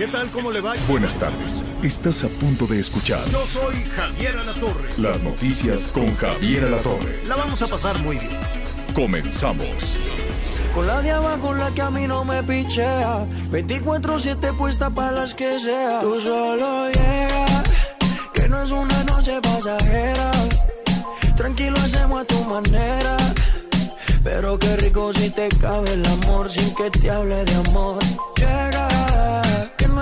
¿Qué tal? ¿Cómo le va? Buenas tardes. Estás a punto de escuchar Yo soy Javier Alatorre. las noticias con Javier Alatorre. La vamos a pasar muy bien. Comenzamos. Con la de abajo la que a mí no me pichea 24-7 puesta para las que sea Tú solo llega Que no es una noche pasajera Tranquilo hacemos a tu manera Pero qué rico si te cabe el amor Sin que te hable de amor no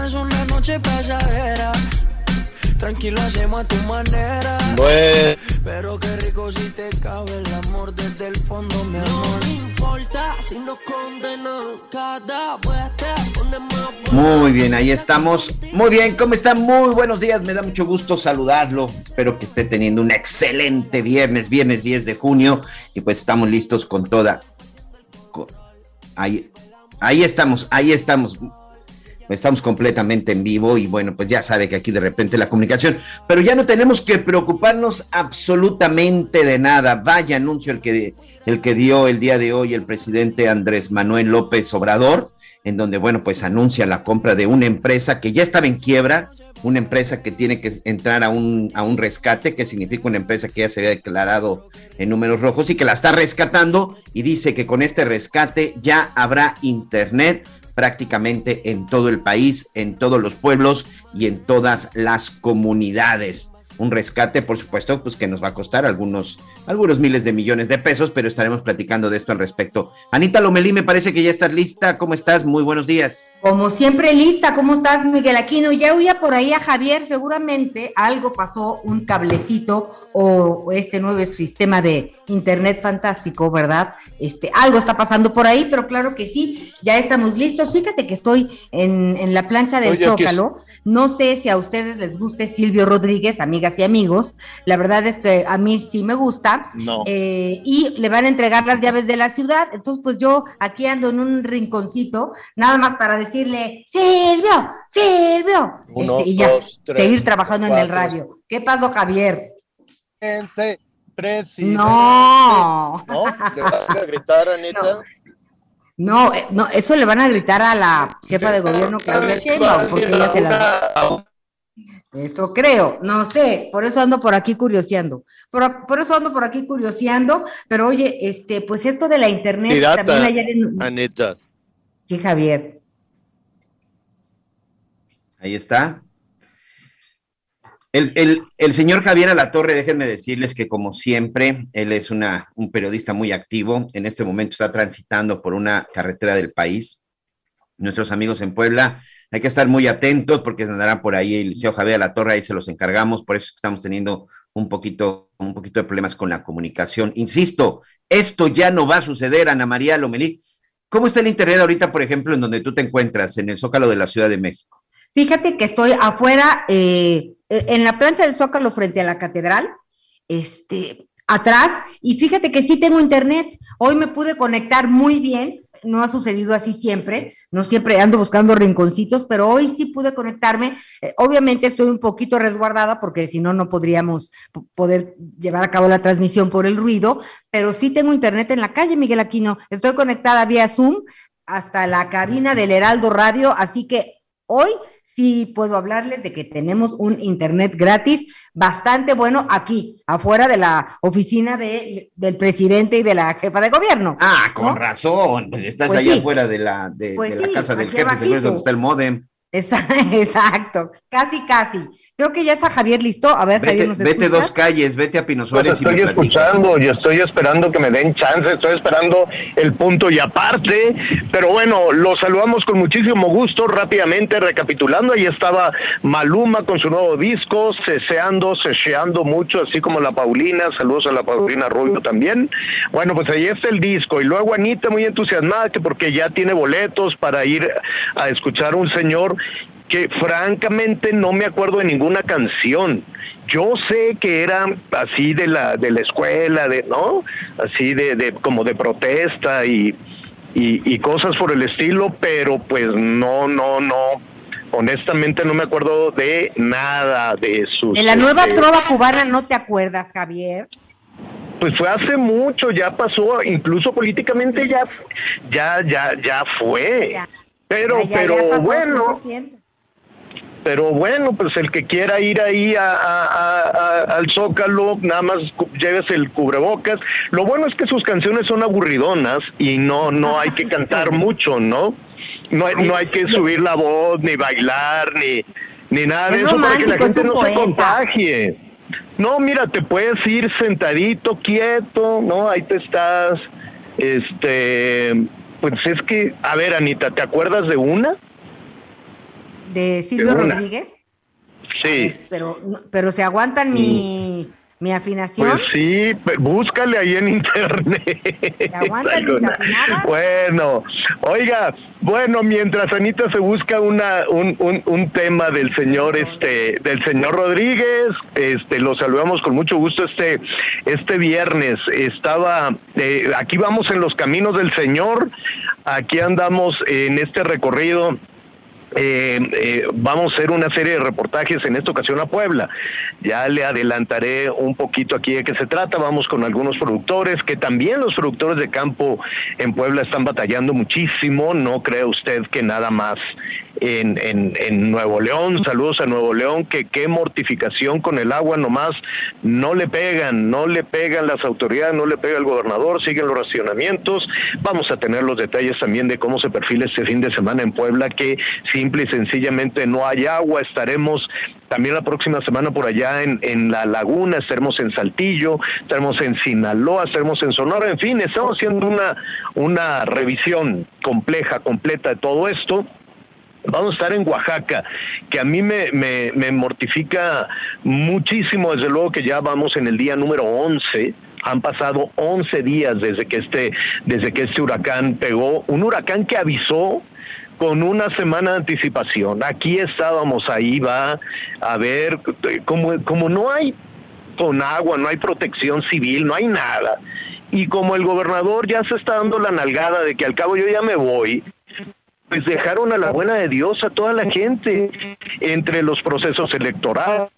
es una noche pasajera Tranquilo hacemos a tu manera Pero qué rico si te cabe el amor desde el fondo, mi amor. No me importa si nos condenan cada vuelta Muy bien, ahí estamos. Muy bien, ¿cómo están? Muy buenos días, me da mucho gusto saludarlo. Espero que esté teniendo un excelente viernes, viernes 10 de junio, y pues estamos listos con toda. Ahí, ahí estamos, ahí estamos. Estamos completamente en vivo y bueno, pues ya sabe que aquí de repente la comunicación, pero ya no tenemos que preocuparnos absolutamente de nada. Vaya anuncio el que, el que dio el día de hoy el presidente Andrés Manuel López Obrador, en donde, bueno, pues anuncia la compra de una empresa que ya estaba en quiebra, una empresa que tiene que entrar a un, a un rescate, que significa una empresa que ya se había declarado en números rojos y que la está rescatando y dice que con este rescate ya habrá internet prácticamente en todo el país, en todos los pueblos y en todas las comunidades. Un rescate, por supuesto, pues que nos va a costar algunos, algunos miles de millones de pesos, pero estaremos platicando de esto al respecto. Anita Lomelí, me parece que ya estás lista. ¿Cómo estás? Muy buenos días. Como siempre lista, ¿cómo estás, Miguel Aquino? Ya oía por ahí a Javier, seguramente algo pasó, un cablecito o este nuevo sistema de internet fantástico, ¿verdad? Este, algo está pasando por ahí, pero claro que sí, ya estamos listos. Fíjate que estoy en, en la plancha del Oye, aquí es- Zócalo. No sé si a ustedes les guste Silvio Rodríguez, amigas y amigos. La verdad es que a mí sí me gusta. No. Eh, y le van a entregar las llaves de la ciudad. Entonces, pues yo aquí ando en un rinconcito, nada más para decirle, Silvio, Silvio. Uno, Este, y ya, dos, tres, seguir trabajando en el radio. ¿Qué pasó, Javier? Presidente. No, ¿No? ¿Le vas a gritar, Anita? no, eh, no, eso le van a gritar a la jefa de gobierno, Claudia Sheinbaum, porque ella se la... Eso creo, no sé, por eso ando por aquí curioseando. Por, por eso ando por aquí curioseando, pero oye, este, pues esto de la internet, Pirata. también ayer en... Anita. Sí, Javier. Ahí está. El, el- el señor Javier Alatorre, déjenme decirles que como siempre, él es una, un periodista muy activo. En este momento está transitando por una carretera del país. Nuestros amigos en Puebla, hay que estar muy atentos porque andará por ahí el liceo Javier Alatorre, ahí se los encargamos, por eso es que estamos teniendo un poquito, un poquito de problemas con la comunicación. Insisto, esto ya no va a suceder, Ana María Lomelí. ¿Cómo está el internet ahorita, por ejemplo, en donde tú te encuentras, en el Zócalo de la Ciudad de México? Fíjate que estoy afuera, eh, eh, en la plancha del Zócalo frente a la catedral, este, atrás, y fíjate que sí tengo internet. Hoy me pude conectar muy bien, no ha sucedido así siempre, no siempre ando buscando rinconcitos, pero hoy sí pude conectarme. Eh, obviamente estoy un poquito resguardada porque si no, no podríamos poder llevar a cabo la transmisión por el ruido, pero sí tengo internet en la calle, Miguel Aquino. Estoy conectada vía Zoom hasta la cabina del Heraldo Radio, así que hoy sí puedo hablarles de que tenemos un internet gratis bastante bueno aquí, afuera de la oficina de- del presidente y de la jefa de gobierno. Ah, con ¿no? razón. Pues estás Pues allá sí. afuera de la, de, Pues de la sí, casa del jefe, seguro es donde está el modem. Exacto, casi, casi. Creo que ya está Javier listo. A ver, Vete, Javier, ¿nos vete escuchas? dos calles, vete a Pino Pues Suárez y me estoy escuchando y estoy esperando que me den chance, estoy esperando el punto y aparte, pero bueno, los saludamos con muchísimo gusto, rápidamente recapitulando, ahí estaba Maluma con su nuevo disco, ceseando, ceseando mucho, así como la Paulina, saludos a la Paulina Rubio también. Bueno, pues ahí está el disco y luego Anita muy entusiasmada que porque ya tiene boletos para ir a escuchar a un señor que francamente no me acuerdo de ninguna canción. Yo sé que era así de la de la escuela, de no, así de, de como de protesta y, y y cosas por el estilo, pero pues no, no, no. Honestamente no me acuerdo de nada de sus. De la nueva este, trova cubana no te acuerdas, Javier. pues fue hace mucho, ya pasó, incluso políticamente ya, ya, ya, ya fue. Ya. Pero, Ya, ya, pero ya bueno, 100%. pero bueno, pues el que quiera ir ahí a, a- a- a- al Zócalo, nada más lleves el cubrebocas. Lo bueno es que sus canciones son aburridonas y no, no hay que cantar mucho, ¿no? No hay, no hay que subir la voz, ni bailar, ni, ni nada de Es eso para que la gente no se contagie. No, mira, te puedes ir sentadito, quieto, ¿no? Ahí te estás, este, pues es que, a ver, Anita, ¿te acuerdas de una? De Silvio. Rodríguez. Sí. Pero, pero se aguantan mi, mi afinación. Pues sí, búscale ahí en internet. afinadas? Bueno, oiga, bueno, mientras Anita se busca una un, un, un tema del señor este del señor Rodríguez, este lo saludamos con mucho gusto este este viernes. Estaba eh, aquí vamos en los caminos del Señor. Aquí andamos en este recorrido eh, eh, vamos a hacer una serie de reportajes en esta ocasión a Puebla. Ya le adelantaré un poquito aquí de qué se trata. Vamos con algunos productores, que también los productores de campo en Puebla están batallando muchísimo. No cree usted que nada más en, en, en Nuevo León. Saludos a Nuevo León, que qué mortificación con el agua nomás. No le pegan, no le pegan las autoridades, no le pega el gobernador, siguen los racionamientos. Vamos a tener los detalles también de cómo se perfila este fin de semana en Puebla, que simple y sencillamente no hay agua. Estaremos también la próxima semana por allá en, en La Laguna, estaremos en Saltillo, estaremos en Sinaloa, estaremos en Sonora, en fin, estamos haciendo una, una revisión compleja, completa de todo esto. Vamos a estar en Oaxaca, que a mí me, me, me mortifica muchísimo, desde luego que ya vamos en el día número 11, han pasado 11 días desde que este, desde que este huracán pegó, un huracán que avisó con una semana de anticipación. Aquí estábamos, ahí va a ver, como, como no hay con agua, no hay protección civil, no hay nada. Y como el gobernador ya se está dando la nalgada de que al cabo yo ya me voy, pues dejaron a la buena de Dios a toda la gente entre los procesos electorales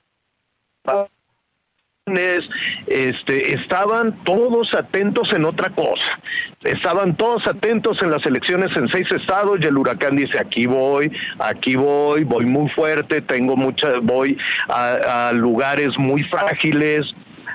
este, estaban todos atentos en otra cosa. Estaban todos atentos en las elecciones en seis estados y el huracán dice aquí voy, aquí voy, voy muy fuerte, tengo mucha, voy a lugares muy frágiles,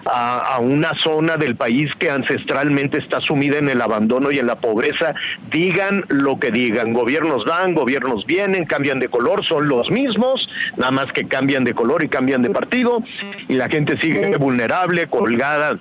a, a, una zona del país que ancestralmente está sumida en el abandono y en la pobreza, digan lo que digan, gobiernos dan, gobiernos vienen, cambian de color, son los mismos, nada más que cambian de color y cambian de partido, y la gente sigue vulnerable, colgada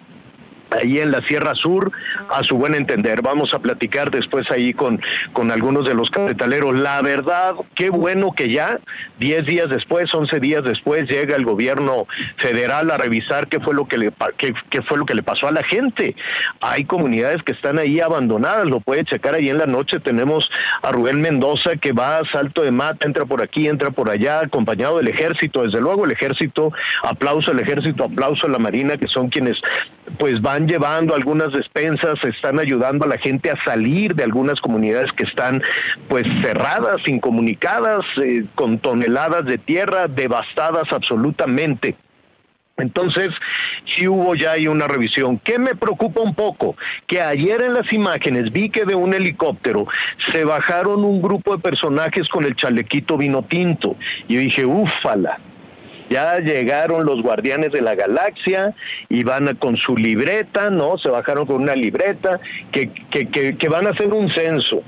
ahí en la Sierra Sur, a su buen entender. Vamos a platicar después ahí con, con algunos de los capitaleros. La verdad, qué bueno que ya, 10 días después, 11 días después, llega el gobierno federal a revisar qué fue lo que le, qué, qué fue lo que le pasó a la gente. Hay comunidades que están ahí abandonadas, lo puede checar ahí en la noche. Tenemos a Rubén Mendoza que va a salto de mata, entra por aquí, entra por allá, acompañado del ejército. Desde luego el ejército, aplauso al ejército, aplauso a la marina, que son quienes pues van llevando algunas despensas, están ayudando a la gente a salir de algunas comunidades que están pues cerradas, incomunicadas, eh, con toneladas de tierra devastadas absolutamente. Entonces, sí hubo ya ahí una revisión. ¿Qué me preocupa un poco? Que ayer en las imágenes vi que de un helicóptero se bajaron un grupo de personajes con el chalequito vino tinto. Y dije, úfala, ya llegaron los guardianes de la galaxia y van a, con su libreta, ¿no? Se bajaron con una libreta que, que, que, que van a hacer un censo.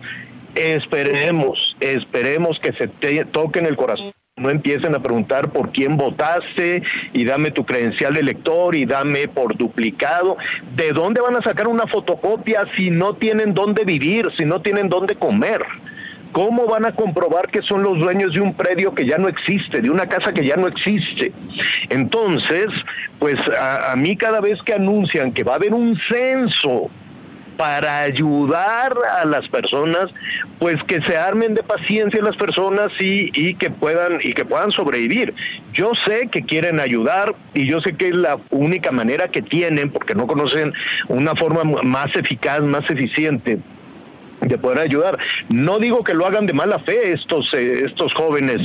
esperemos, esperemos que se te toquen el corazón no empiecen a preguntar por quién votaste y dame tu credencial de elector y dame por duplicado. ¿De dónde van a sacar una fotocopia si no tienen dónde vivir, si no tienen dónde comer? ¿Cómo van a comprobar que son los dueños de un predio que ya no existe, de una casa que ya no existe? Entonces, pues a, a mí cada vez que anuncian que va a haber un censo para ayudar a las personas, pues que se armen de paciencia las personas y, y que puedan y que puedan sobrevivir. Yo sé que quieren ayudar y yo sé que es la única manera que tienen, porque no conocen una forma más eficaz, más eficiente de poder ayudar. No digo que lo hagan de mala fe estos eh, estos jóvenes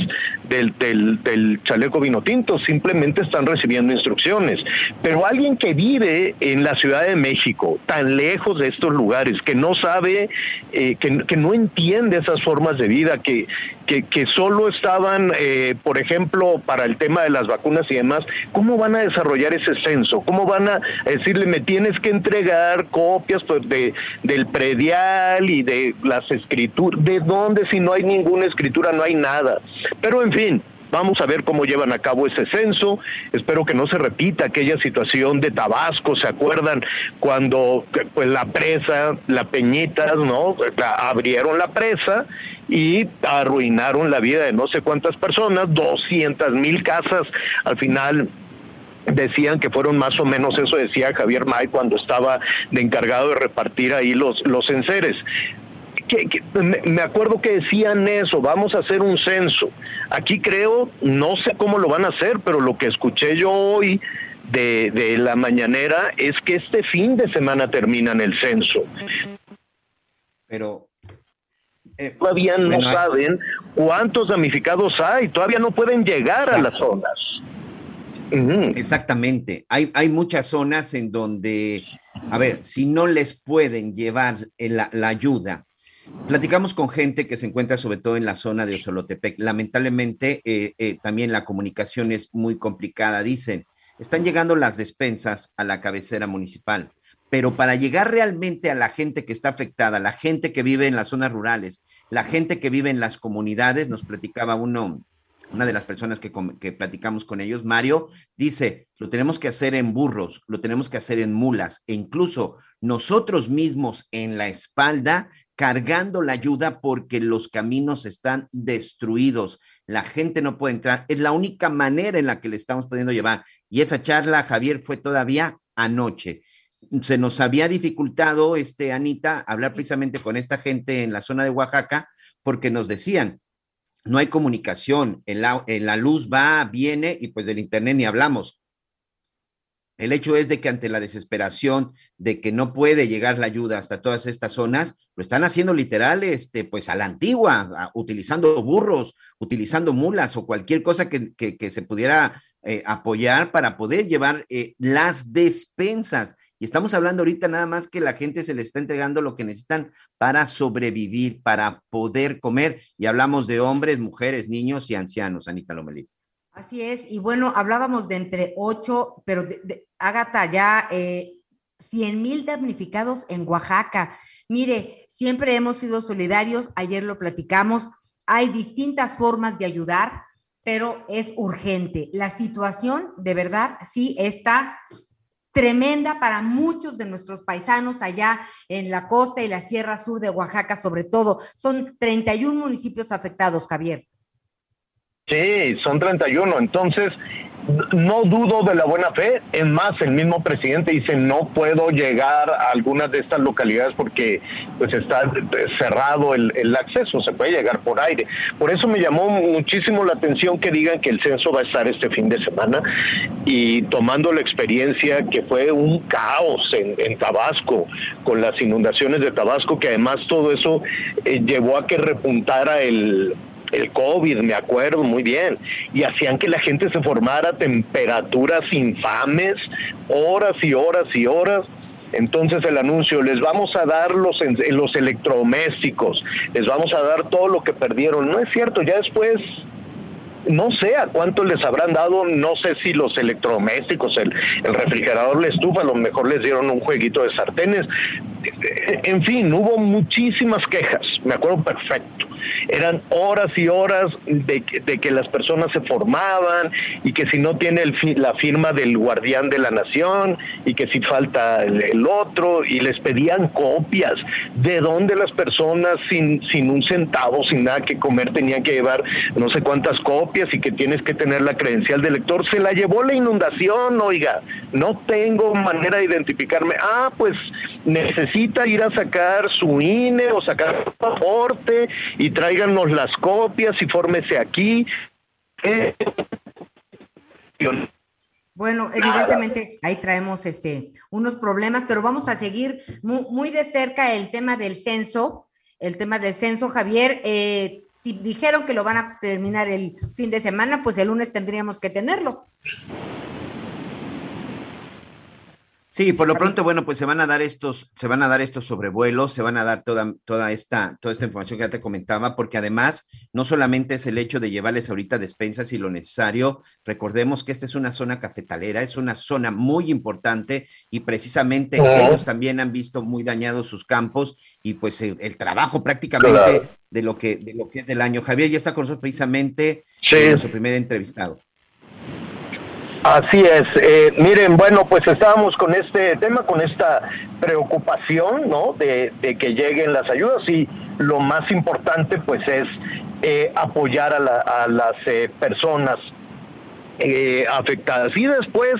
del, del, del, chaleco vino tinto, simplemente están recibiendo instrucciones. Pero alguien que vive en la Ciudad de México, tan lejos de estos lugares, que no sabe, eh, que, que, no entiende esas formas de vida, que, que, solo estaban, eh, por ejemplo, para el tema de las vacunas y demás, ¿cómo van a desarrollar ese censo? ¿Cómo van a decirle, me tienes que entregar copias pues, de, del predial y de las escrituras? ¿De dónde si no hay ninguna escritura, no hay nada? Pero en fin, Vamos a ver cómo llevan a cabo ese censo. Espero que no se repita aquella situación de Tabasco. ¿Se acuerdan cuando pues la presa, la Peñitas, no, abrieron la presa y arruinaron la vida de no sé cuántas personas, 200 mil casas al final decían que fueron más o menos eso decía Javier May cuando estaba de encargado de repartir ahí los los enseres que, me acuerdo que decían eso, vamos a hacer un censo. Aquí creo, no sé cómo lo van a hacer, pero lo que escuché yo hoy de, de la mañanera es que este fin de semana terminan el censo. Pero eh, todavía no bueno, saben cuántos damnificados hay, todavía no pueden llegar exacto. a las zonas. Uh -huh. Exactamente, hay, hay muchas zonas en donde, a ver, si no les pueden llevar la, la ayuda, Platicamos con gente que se encuentra sobre todo en la zona de Osolotepec. Lamentablemente, eh, eh, también la comunicación es muy complicada. Dicen, están llegando las despensas a la cabecera municipal, pero para llegar realmente a la gente que está afectada, la gente que vive en las zonas rurales, la gente que vive en las comunidades, nos platicaba uno, una de las personas que, que, platicamos con ellos, Mario, dice, lo tenemos que hacer en burros, lo tenemos que hacer en mulas, e incluso nosotros mismos en la espalda cargando la ayuda porque los caminos están destruidos. La gente no puede entrar. Es la única manera en la que le estamos pudiendo llevar. Y esa charla, Javier, fue todavía anoche. Se nos había dificultado, este, Anita, hablar precisamente con esta gente en la zona de Oaxaca porque nos decían, no hay comunicación, en la, en la luz va, viene y pues del Internet ni hablamos. El hecho es de que ante la desesperación de que no puede llegar la ayuda hasta todas estas zonas, lo están haciendo literal, este, pues a la antigua, a, utilizando burros, utilizando mulas o cualquier cosa que, que, que se pudiera eh, apoyar para poder llevar eh, las despensas. Y estamos hablando ahorita nada más que la gente se le está entregando lo que necesitan para sobrevivir, para poder comer. Y hablamos de hombres, mujeres, niños y ancianos, Anita Lomelito. Así es, y bueno, hablábamos de entre ocho, pero de, de, Ágata, ya eh, 100 mil damnificados en Oaxaca. Mire, siempre hemos sido solidarios, ayer lo platicamos, hay distintas formas de ayudar, pero es urgente. La situación, de verdad, sí está tremenda para muchos de nuestros paisanos allá en la costa y la sierra sur de Oaxaca, sobre todo. Son 31 municipios afectados, Javier. Sí, son 31. Entonces, no dudo de la buena fe. Es más, el mismo presidente dice, no puedo llegar a algunas de estas localidades porque pues está cerrado el, acceso, se puede llegar por aire. Por eso me llamó muchísimo la atención que digan que el censo va a estar este fin de semana y tomando la experiencia que fue un caos en, en Tabasco, con las inundaciones de Tabasco, que además todo eso eh, llevó a que repuntara el el COVID, me acuerdo muy bien, y hacían que la gente se formara temperaturas infames, horas y horas y horas. Entonces el anuncio, les vamos a dar los, los electrodomésticos, les vamos a dar todo lo que perdieron. No es cierto, ya después no sé a cuánto les habrán dado, no sé si los electrodomésticos, el, el refrigerador, la estufa, a lo mejor les dieron un jueguito de sartenes, en fin, hubo muchísimas quejas, me acuerdo perfecto. Eran horas y horas de, que- de que las personas se formaban y que si no tiene el fi- la firma del guardián de la nación y que si falta el, el otro y les pedían copias de dónde las personas sin, sin un centavo, sin nada que comer, tenían que llevar no sé cuántas copias y que tienes que tener la credencial del lector. Se la llevó la inundación, oiga, no tengo manera de identificarme. Ah, pues necesita ir a sacar su INE o sacar su pasaporte y tráiganos las copias y fórmese aquí. Bueno, evidentemente ahí traemos este unos problemas, pero vamos a seguir muy, muy de cerca el tema del censo, el tema del censo, Javier. eh, si dijeron que lo van a terminar el fin de semana, pues el lunes tendríamos que tenerlo. Sí, por lo pronto, bueno, pues se van a dar estos, se van a dar estos sobrevuelos, se van a dar toda, toda esta, toda esta información que ya te comentaba, porque además no solamente es el hecho de llevarles ahorita despensas y lo necesario, recordemos que esta es una zona cafetalera, es una zona muy importante y precisamente ellos también han visto muy dañados sus campos y pues el, el trabajo prácticamente Claro. de lo que, de lo que es del año. Javier ya está con nosotros precisamente Sí. nuestro primer entrevistado. Así es. Eh, miren, bueno, pues estábamos con este tema, con esta preocupación, ¿no? De, de que lleguen las ayudas y lo más importante, pues, es eh, apoyar a, la- las eh, personas eh, afectadas. Y después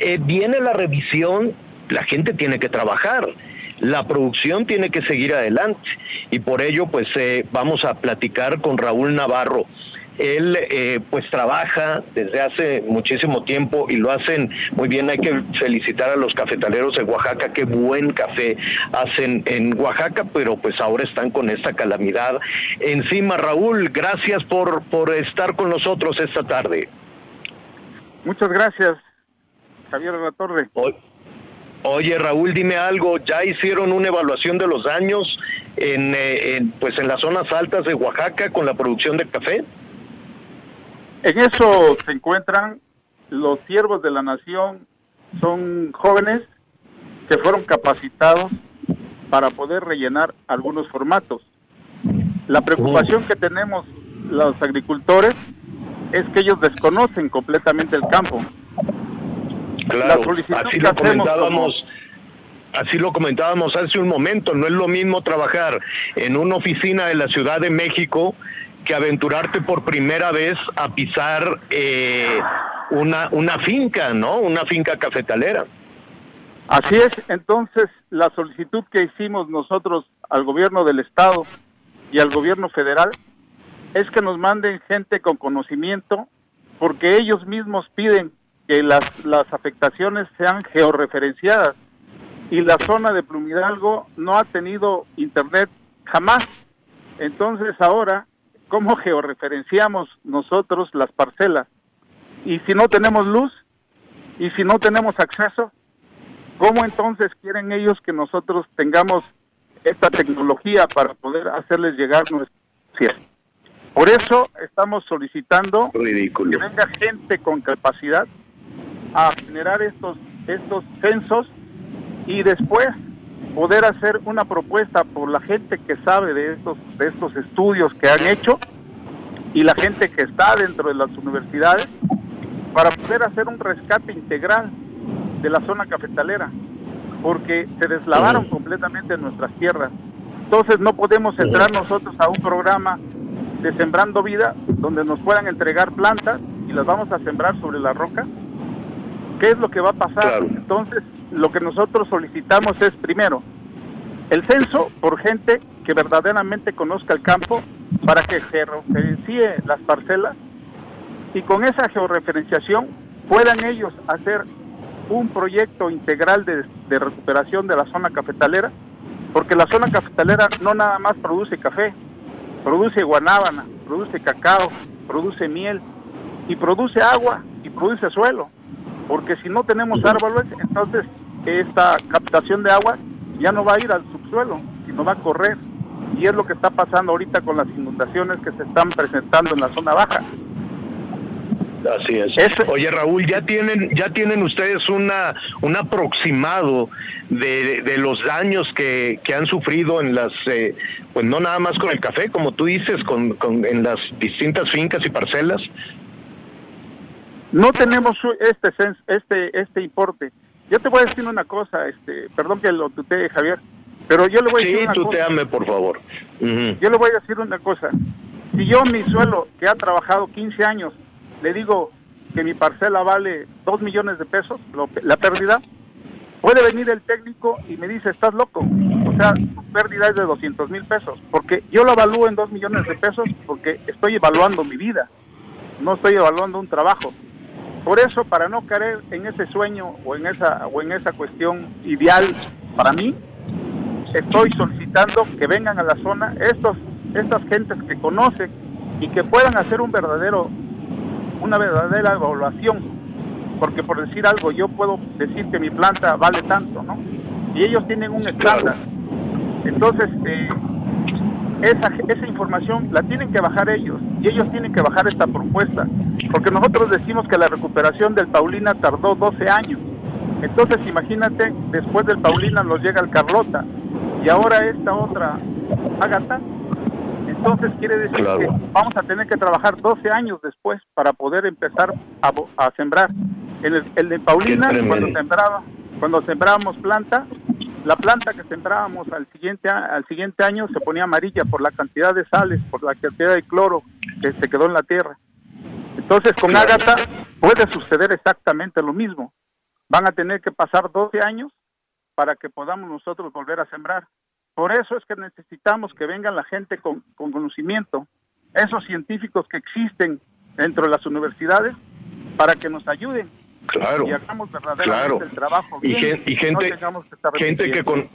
eh, viene la revisión, la gente tiene que trabajar. La producción tiene que seguir adelante y por ello pues eh, vamos a platicar con Raúl Navarro. Él eh, pues trabaja desde hace muchísimo tiempo y lo hacen muy bien. Hay que felicitar a los cafetaleros de Oaxaca, qué buen café hacen en Oaxaca, pero pues ahora están con esta calamidad encima. Raúl, gracias por, por estar con nosotros esta tarde. Muchas gracias, Javier de la Torre. Oye Raúl, dime algo, ¿ya hicieron una evaluación de los daños en, eh, en, pues en las zonas altas de Oaxaca con la producción de café? En eso se encuentran los siervos de la nación, son jóvenes que fueron capacitados para poder rellenar algunos formatos. La preocupación que tenemos los agricultores es que ellos desconocen completamente el campo. Claro, así lo comentábamos. Así lo comentábamos hace un momento, no es lo mismo trabajar en una oficina de la Ciudad de México que aventurarte por primera vez a pisar eh, una, una finca, ¿no? Una finca cafetalera. Así es, entonces la solicitud que hicimos nosotros al gobierno del estado y al gobierno federal es que nos manden gente con conocimiento porque ellos mismos piden que las, las afectaciones sean georreferenciadas y la zona de Plumidalgo no ha tenido internet jamás. Entonces ahora, ¿cómo georreferenciamos nosotros las parcelas? Y si no tenemos luz y si no tenemos acceso, ¿Cómo entonces quieren ellos que nosotros tengamos esta tecnología para poder hacerles llegar cierre? Por eso estamos solicitando Ridículo. que venga gente con capacidad a generar estos estos censos y después poder hacer una propuesta por la gente que sabe de estos de estos estudios que han hecho y la gente que está dentro de las universidades para poder hacer un rescate integral de la zona cafetalera, porque se deslavaron completamente nuestras tierras. Entonces no podemos entrar nosotros a un programa de Sembrando Vida donde nos puedan entregar plantas y las vamos a sembrar sobre la roca. ¿Qué es lo que va a pasar? Entonces, lo que nosotros solicitamos es, primero, el censo por gente que verdaderamente conozca el campo para que georreferencie las parcelas y con esa georreferenciación puedan ellos hacer un proyecto integral de, de recuperación de la zona cafetalera, porque la zona cafetalera no nada más produce café, produce guanábana, produce cacao, produce miel y produce agua y produce suelo, porque si no tenemos árboles, entonces esta captación de agua ya no va a ir al subsuelo, sino va a correr. Y es lo que está pasando ahorita con las inundaciones que se están presentando en la zona baja. Así es. Oye Raúl, ya tienen ya tienen ustedes una un aproximado de, de los daños que, que, han sufrido en las eh, pues no nada más con el café, como tú dices, con, con en las distintas fincas y parcelas. No tenemos este este este importe. Yo te voy a decir una cosa, este, perdón que lo tutee Javier, pero yo le voy a decir una tuteame, por favor. Yo le voy a decir una cosa. Si yo mi suelo, que ha trabajado 15 años, le digo que mi parcela vale 2 millones de pesos, la pérdida, puede venir el técnico y me dice, estás loco. O sea, tu pérdida es de 200 mil pesos. Porque yo lo evalúo en 2 millones de pesos porque estoy evaluando mi vida. No estoy evaluando un trabajo. Por eso, para no caer en ese sueño o en esa, o en esa cuestión ideal para mí, estoy solicitando que vengan a la zona estos, estas gentes que conocen y que puedan hacer un verdadero, una verdadera evaluación. Porque por decir algo, yo puedo decir que mi planta vale tanto, ¿no? Y ellos tienen un estándar. Entonces, eh, esa, esa información la tienen que bajar ellos y ellos tienen que bajar esta propuesta. Porque nosotros decimos que la recuperación del Paulina tardó 12 años. Entonces, imagínate, después del Paulina nos llega el Carlota y ahora esta otra Agatha. Entonces quiere decir que vamos a tener que trabajar 12 años después para poder empezar a, sembrar. En el, el de Paulina, cuando sembraba, cuando sembrábamos planta, la planta que sembrábamos al siguiente al siguiente año se ponía amarilla por la cantidad de sales, por la cantidad de cloro que se quedó en la tierra. Entonces con Ágata puede suceder exactamente lo mismo. Van a tener que pasar 12 años para que podamos nosotros volver a sembrar. Por eso es que necesitamos que vengan la gente con, conocimiento, esos científicos que existen dentro de las universidades, para que nos ayuden claro, y hagamos verdaderamente el trabajo y, gente, gente que con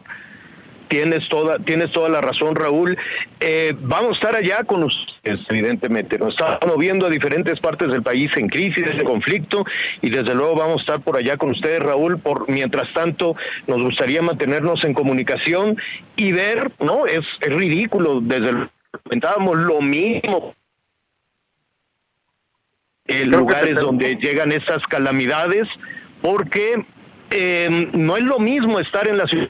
Tienes toda, tienes toda la razón, Raúl. Eh, vamos a estar allá con ustedes, evidentemente. Nos estamos moviendo a diferentes partes del país en crisis, en conflicto, y desde luego vamos a estar por allá con ustedes, Raúl. Por mientras tanto, nos gustaría mantenernos en comunicación y ver, ¿no? Es, es ridículo, desde el comentábamos lo mismo en lugares donde llegan estas calamidades, porque eh, no es lo mismo estar en la ciudad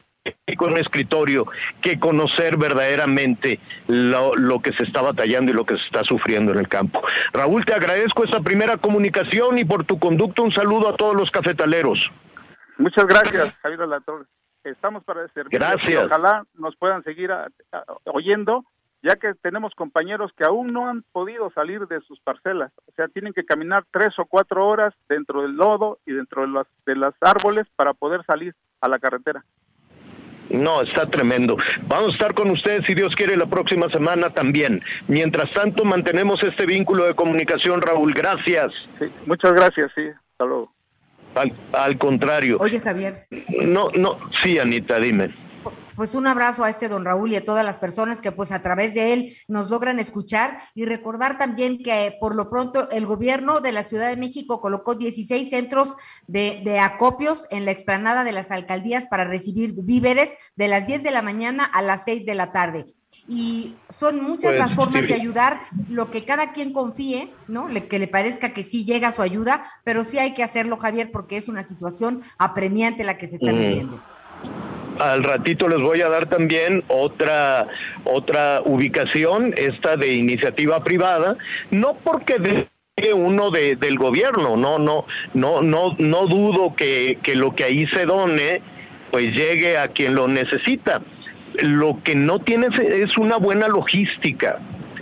con un escritorio que conocer verdaderamente lo, lo, que se está batallando y lo que se está sufriendo en el campo. Raúl, te agradezco esta primera comunicación y por tu conducto un saludo a todos los cafetaleros. Muchas gracias, Javier Latorre. Estamos para servir. Gracias. Ojalá nos puedan seguir oyendo, ya que tenemos compañeros que aún no han podido salir de sus parcelas. O sea, tienen que caminar tres o cuatro horas dentro del lodo y dentro de los, de los árboles para poder salir a la carretera. No, está tremendo. Vamos a estar con ustedes, si Dios quiere, la próxima semana también. Mientras tanto, mantenemos este vínculo de comunicación, Raúl. Gracias. Sí, muchas gracias, sí. Hasta luego. Al, al contrario. Oye, Javier. No, no, sí, Anita, dime pues un abrazo a este don Raúl y a todas las personas que pues a través de él nos logran escuchar y recordar también que por lo pronto el gobierno de la Ciudad de México colocó 16 centros de, acopios en la explanada de las alcaldías para recibir víveres de las 10 de la mañana a las 6 de la tarde. Y son muchas las formas de ayudar, lo que cada quien confíe, ¿no? Le, que le parezca que sí llega su ayuda, pero sí hay que hacerlo, Javier, porque es una situación apremiante la que se está viviendo al ratito les voy a dar también otra otra ubicación, esta de iniciativa privada, no porque de uno de, del gobierno, no, no, no, no, no dudo que, que lo que ahí se done, pues llegue a quien lo necesita. Lo que no tiene es una buena logística.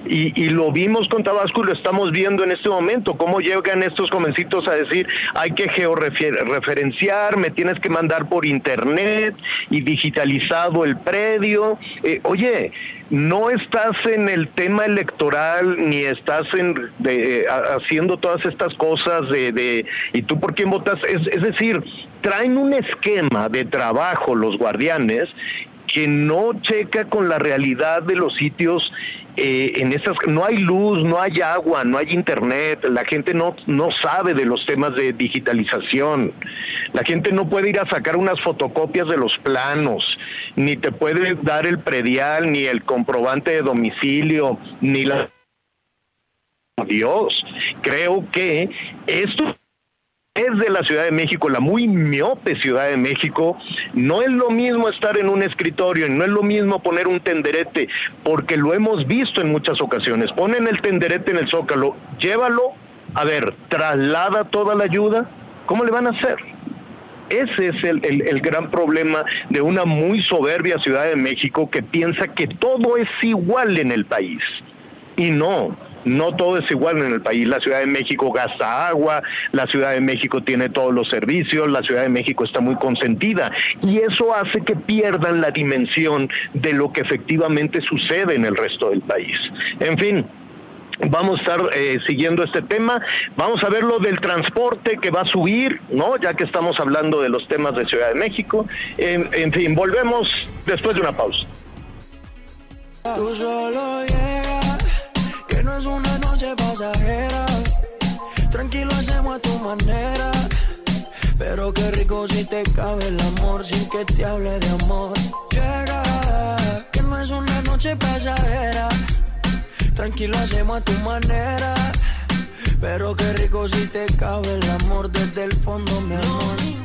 Y, lo vimos con Tabasco y lo estamos viendo en este momento, cómo llegan estos jovencitos a decir, hay que georreferenciar, me tienes que mandar por internet y digitalizado el predio. Eh, oye, no estás en el tema electoral ni estás en, de, haciendo todas estas cosas de, de y tú por quién votas, es, es decir, traen un esquema de trabajo los guardianes que no checa con la realidad de los sitios eh, en esas no hay luz, no hay agua, no hay internet, la gente no, no sabe de los temas de digitalización, la gente no puede ir a sacar unas fotocopias de los planos, ni te puede dar el predial, ni el comprobante de domicilio, ni la Dios, creo que esto es de la Ciudad de México, la muy miope Ciudad de México, no es lo mismo estar en un escritorio, no es lo mismo poner un tenderete, porque lo hemos visto en muchas ocasiones. Ponen el tenderete en el zócalo, llévalo, a ver, traslada toda la ayuda, ¿cómo le van a hacer? Ese es el, el, el, gran problema de una muy soberbia Ciudad de México que piensa que todo es igual en el país. Y no, no todo es igual en el país. La Ciudad de México gasta agua, la Ciudad de México tiene todos los servicios, la Ciudad de México está muy consentida y eso hace que pierdan la dimensión de lo que efectivamente sucede en el resto del país. En fin, Vamos a estar eh, siguiendo este tema. Vamos a ver lo del transporte que va a subir, ¿no? Ya que estamos hablando de los temas de Ciudad de México. En, en fin, volvemos después de una pausa. No es una noche pasajera. Tranquilo hacemos a tu manera. Pero qué rico si te cabe el amor sin que te hable de amor. Llega, que no es una noche pasajera. Tranquilo hacemos a tu manera. Pero qué rico si te cabe el amor desde el fondo, mi amor.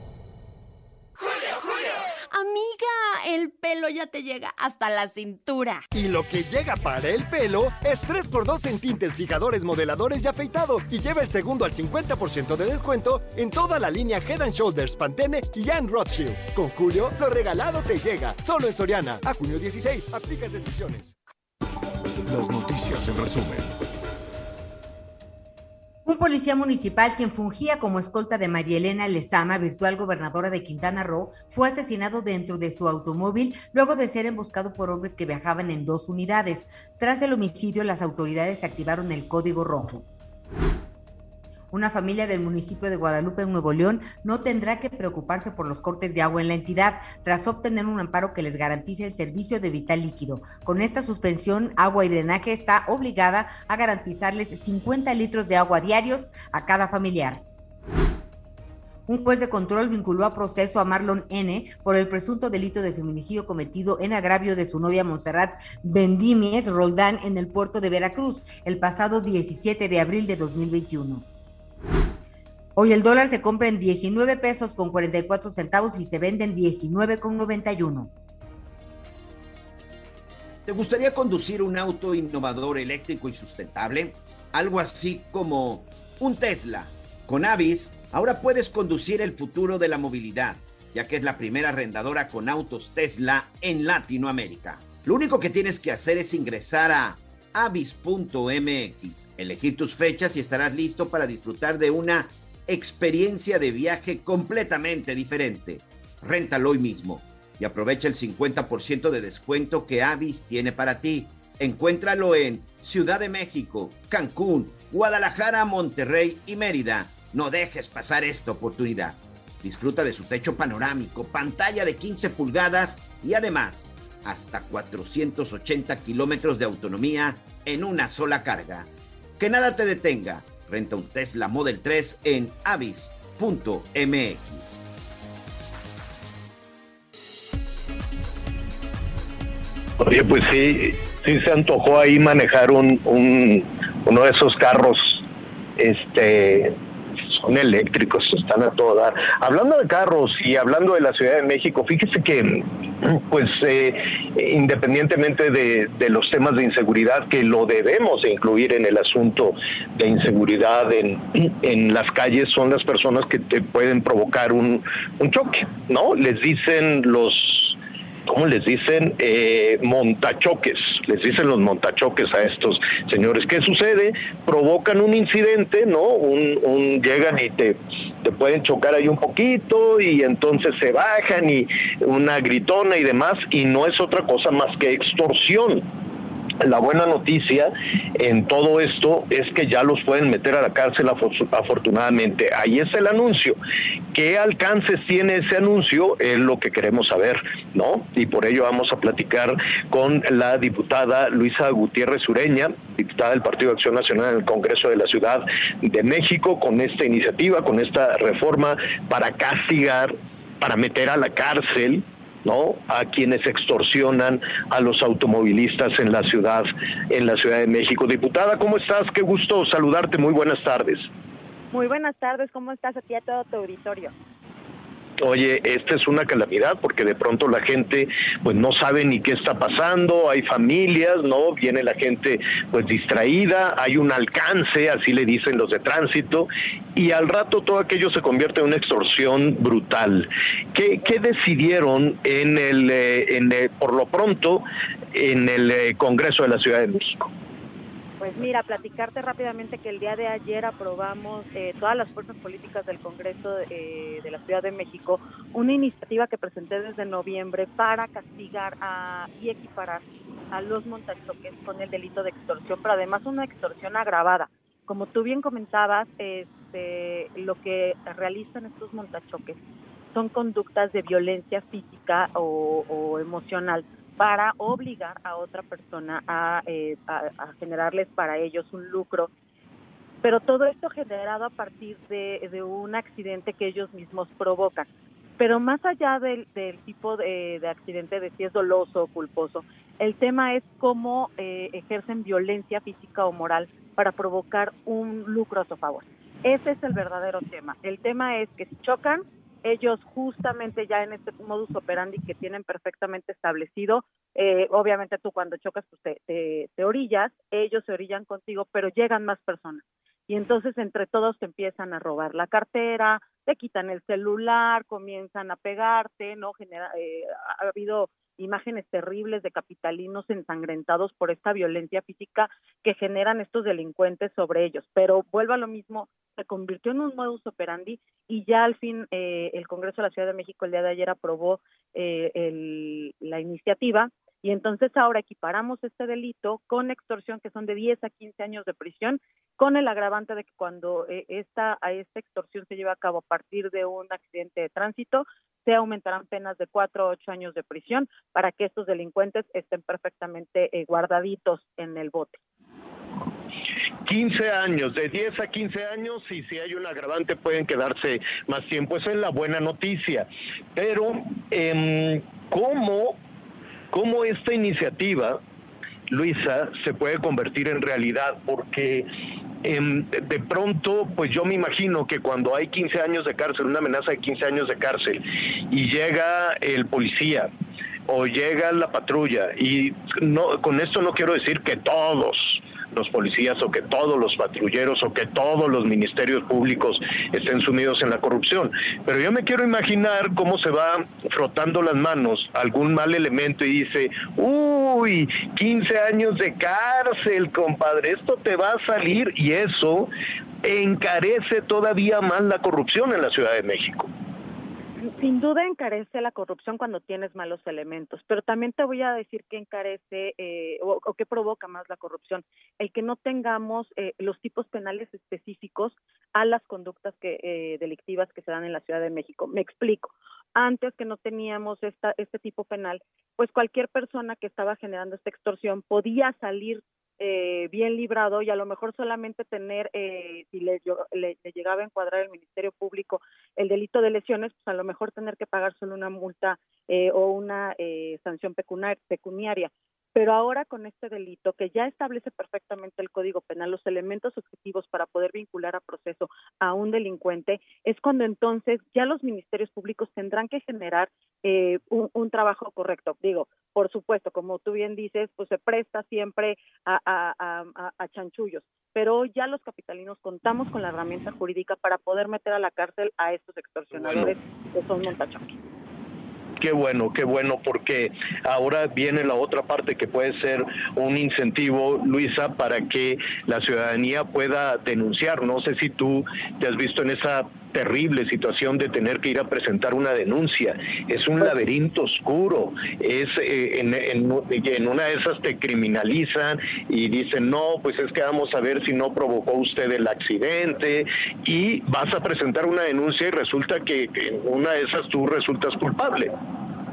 El pelo ya te llega hasta la cintura. Y lo que llega para el pelo es 3x2 en tintes, fijadores, modeladores y afeitado. Y lleva el segundo al 50% de descuento en toda la línea Head and Shoulders, Pantene y Anne Rothschild. Con Julio, lo regalado te llega. Solo en Soriana. A junio 16. Aplica restricciones. Las noticias en resumen. Un policía municipal quien fungía como escolta de María Elena Lezama, virtual gobernadora de Quintana Roo, fue asesinado dentro de su automóvil luego de ser emboscado por hombres que viajaban en dos unidades. Tras el homicidio, las autoridades activaron el código rojo. Una familia del municipio de Guadalupe, en Nuevo León, no tendrá que preocuparse por los cortes de agua en la entidad tras obtener un amparo que les garantice el servicio de vital líquido. Con esta suspensión, Agua y Drenaje está obligada a garantizarles 50 litros de agua diarios a cada familiar. Un juez de control vinculó a proceso a Marlon N. por el presunto delito de feminicidio cometido en agravio de su novia Montserrat Bendimies Roldán en el puerto de Veracruz el pasado 17 de abril de 2021. Hoy el dólar se compra en 19 pesos con 44 centavos y se vende en 19 con 91. ¿Te gustaría conducir un auto innovador, eléctrico y sustentable? Algo así como un Tesla. Con Avis, ahora puedes conducir el futuro de la movilidad, ya que es la primera arrendadora con autos Tesla en Latinoamérica. Lo único que tienes que hacer es ingresar a avis.mx, elegir tus fechas y estarás listo para disfrutar de una experiencia de viaje completamente diferente. Réntalo hoy mismo y aprovecha el 50% de descuento que Avis tiene para ti. Encuéntralo en Ciudad de México, Cancún, Guadalajara, Monterrey y Mérida. No dejes pasar esta oportunidad. Disfruta de su techo panorámico, pantalla de 15 pulgadas y además hasta 480 kilómetros de autonomía en una sola carga. Que nada te detenga. Renta un Tesla Model 3 en avis.mx. Oye, pues sí, sí se antojó ahí manejar un, un uno de esos carros, este, son eléctricos, están a todo dar. Hablando de carros y hablando de la Ciudad de México, fíjese que, pues, eh, independientemente de, los temas de inseguridad, que lo debemos de incluir en el asunto de inseguridad en, en las calles, son las personas que te pueden provocar un, un choque, ¿no? Les dicen los ¿cómo les dicen? Eh, montachoques, les dicen los montachoques a estos señores. ¿Qué sucede? Provocan un incidente, ¿no? Un, un llegan y te, te pueden chocar ahí un poquito y entonces se bajan y una gritona y demás y no es otra cosa más que extorsión la buena noticia en todo esto es que ya los pueden meter a la cárcel afortunadamente. Ahí es el anuncio, ¿Qué alcances tiene ese anuncio? Es lo que queremos saber, ¿no? Y por ello vamos a platicar con la diputada Luisa Gutiérrez Ureña, diputada del Partido de Acción Nacional en el Congreso de la Ciudad de México, con esta iniciativa, con esta reforma para castigar, para meter a la cárcel ¿no? a quienes extorsionan a los automovilistas en la ciudad, en la Ciudad de México. Diputada, ¿cómo estás? Qué gusto saludarte. Muy buenas tardes. Muy buenas tardes, ¿cómo estás aquí a todo tu auditorio? Oye, esta es una calamidad porque de pronto la gente pues no sabe ni qué está pasando, hay familias, ¿no? Viene la gente pues distraída, hay un alcance, así le dicen los de tránsito, y al rato todo aquello se convierte en una extorsión brutal. ¿Qué, decidieron en el, eh, en el, por lo pronto en el eh, Congreso de la Ciudad de México? Pues mira, platicarte rápidamente que el día de ayer aprobamos eh, todas las fuerzas políticas del Congreso eh, de la Ciudad de México una iniciativa que presenté desde noviembre para castigar a, y equiparar a los montachoques con el delito de extorsión, pero además una extorsión agravada. Como tú bien comentabas, este, lo que realizan estos montachoques son conductas de violencia física o, o emocional para obligar a otra persona eh, a, a, generarles para ellos un lucro. Pero todo esto generado a partir de, de un accidente que ellos mismos provocan. Pero más allá del, tipo de, de, accidente, de si es doloso o culposo, el tema es cómo eh, ejercen violencia física o moral para provocar un lucro a su favor. Ese es el verdadero tema. El tema es que si chocan, ellos justamente ya en este modus operandi que tienen perfectamente establecido, eh, obviamente tú cuando chocas pues te, te, te, orillas, ellos se orillan contigo, pero llegan más personas. Y entonces entre todos te empiezan a robar la cartera, te quitan el celular, comienzan a pegarte, ¿no? Genera, eh, ha habido imágenes terribles de capitalinos ensangrentados por esta violencia física que generan estos delincuentes sobre ellos. Pero vuelvo a lo mismo, se convirtió en un modus operandi y ya al fin eh, el Congreso de la Ciudad de México el día de ayer aprobó eh, el, la iniciativa y entonces ahora equiparamos este delito con extorsión que son de 10 a 15 años de prisión con el agravante de que cuando eh, esta a esta extorsión se lleva a cabo a partir de un accidente de tránsito se aumentarán penas de 4 a 8 años de prisión para que estos delincuentes estén perfectamente eh, guardaditos en el bote. 15 años, de 10 a 15 años, y si hay un agravante pueden quedarse más tiempo. Esa es la buena noticia. Pero, eh, ¿cómo, ¿cómo esta iniciativa, Luisa, se puede convertir en realidad? Porque eh, de pronto, pues yo me imagino que cuando hay 15 años de cárcel, una amenaza de 15 años de cárcel, y llega el policía, o llega la patrulla, y no, con esto no quiero decir que todos, los policías o que todos los patrulleros o que todos los ministerios públicos estén sumidos en la corrupción. Pero yo me quiero imaginar cómo se va frotando las manos algún mal elemento y dice, uy, 15 años de cárcel, compadre, esto te va a salir y eso encarece todavía más la corrupción en la Ciudad de México sin duda encarece la corrupción cuando tienes malos elementos, pero también te voy a decir que encarece eh, o, que provoca más la corrupción, el que no tengamos eh, los tipos penales específicos a las conductas que, eh, delictivas que se dan en la Ciudad de México. Me explico. Antes que no teníamos esta, este tipo penal, pues cualquier persona que estaba generando esta extorsión podía salir eh, bien librado y a lo mejor solamente tener, eh, si le, le, le, llegaba a encuadrar el Ministerio Público el delito de lesiones, pues a lo mejor tener que pagar solo una multa eh, o una eh, sanción pecuniaria. Pero ahora con este delito que ya establece perfectamente el Código Penal los elementos objetivos para poder vincular a proceso a un delincuente, es cuando entonces ya los ministerios públicos tendrán que generar eh, un, un, trabajo correcto. Digo, por supuesto, como tú bien dices, pues se presta siempre a, a, a, a chanchullos, pero ya los capitalinos contamos con la herramienta jurídica para poder meter a la cárcel a estos extorsionadores bueno. que son montachoques qué bueno, qué bueno, porque ahora viene la otra parte que puede ser un incentivo, Luisa, para que la ciudadanía pueda denunciar. No sé si tú te has visto en esa terrible situación de tener que ir a presentar una denuncia. Es un laberinto oscuro. Es eh, en, en, una de esas te criminalizan y dicen, no, pues es que vamos a ver si no provocó usted el accidente y vas a presentar una denuncia y resulta que, en una de esas tú resultas culpable.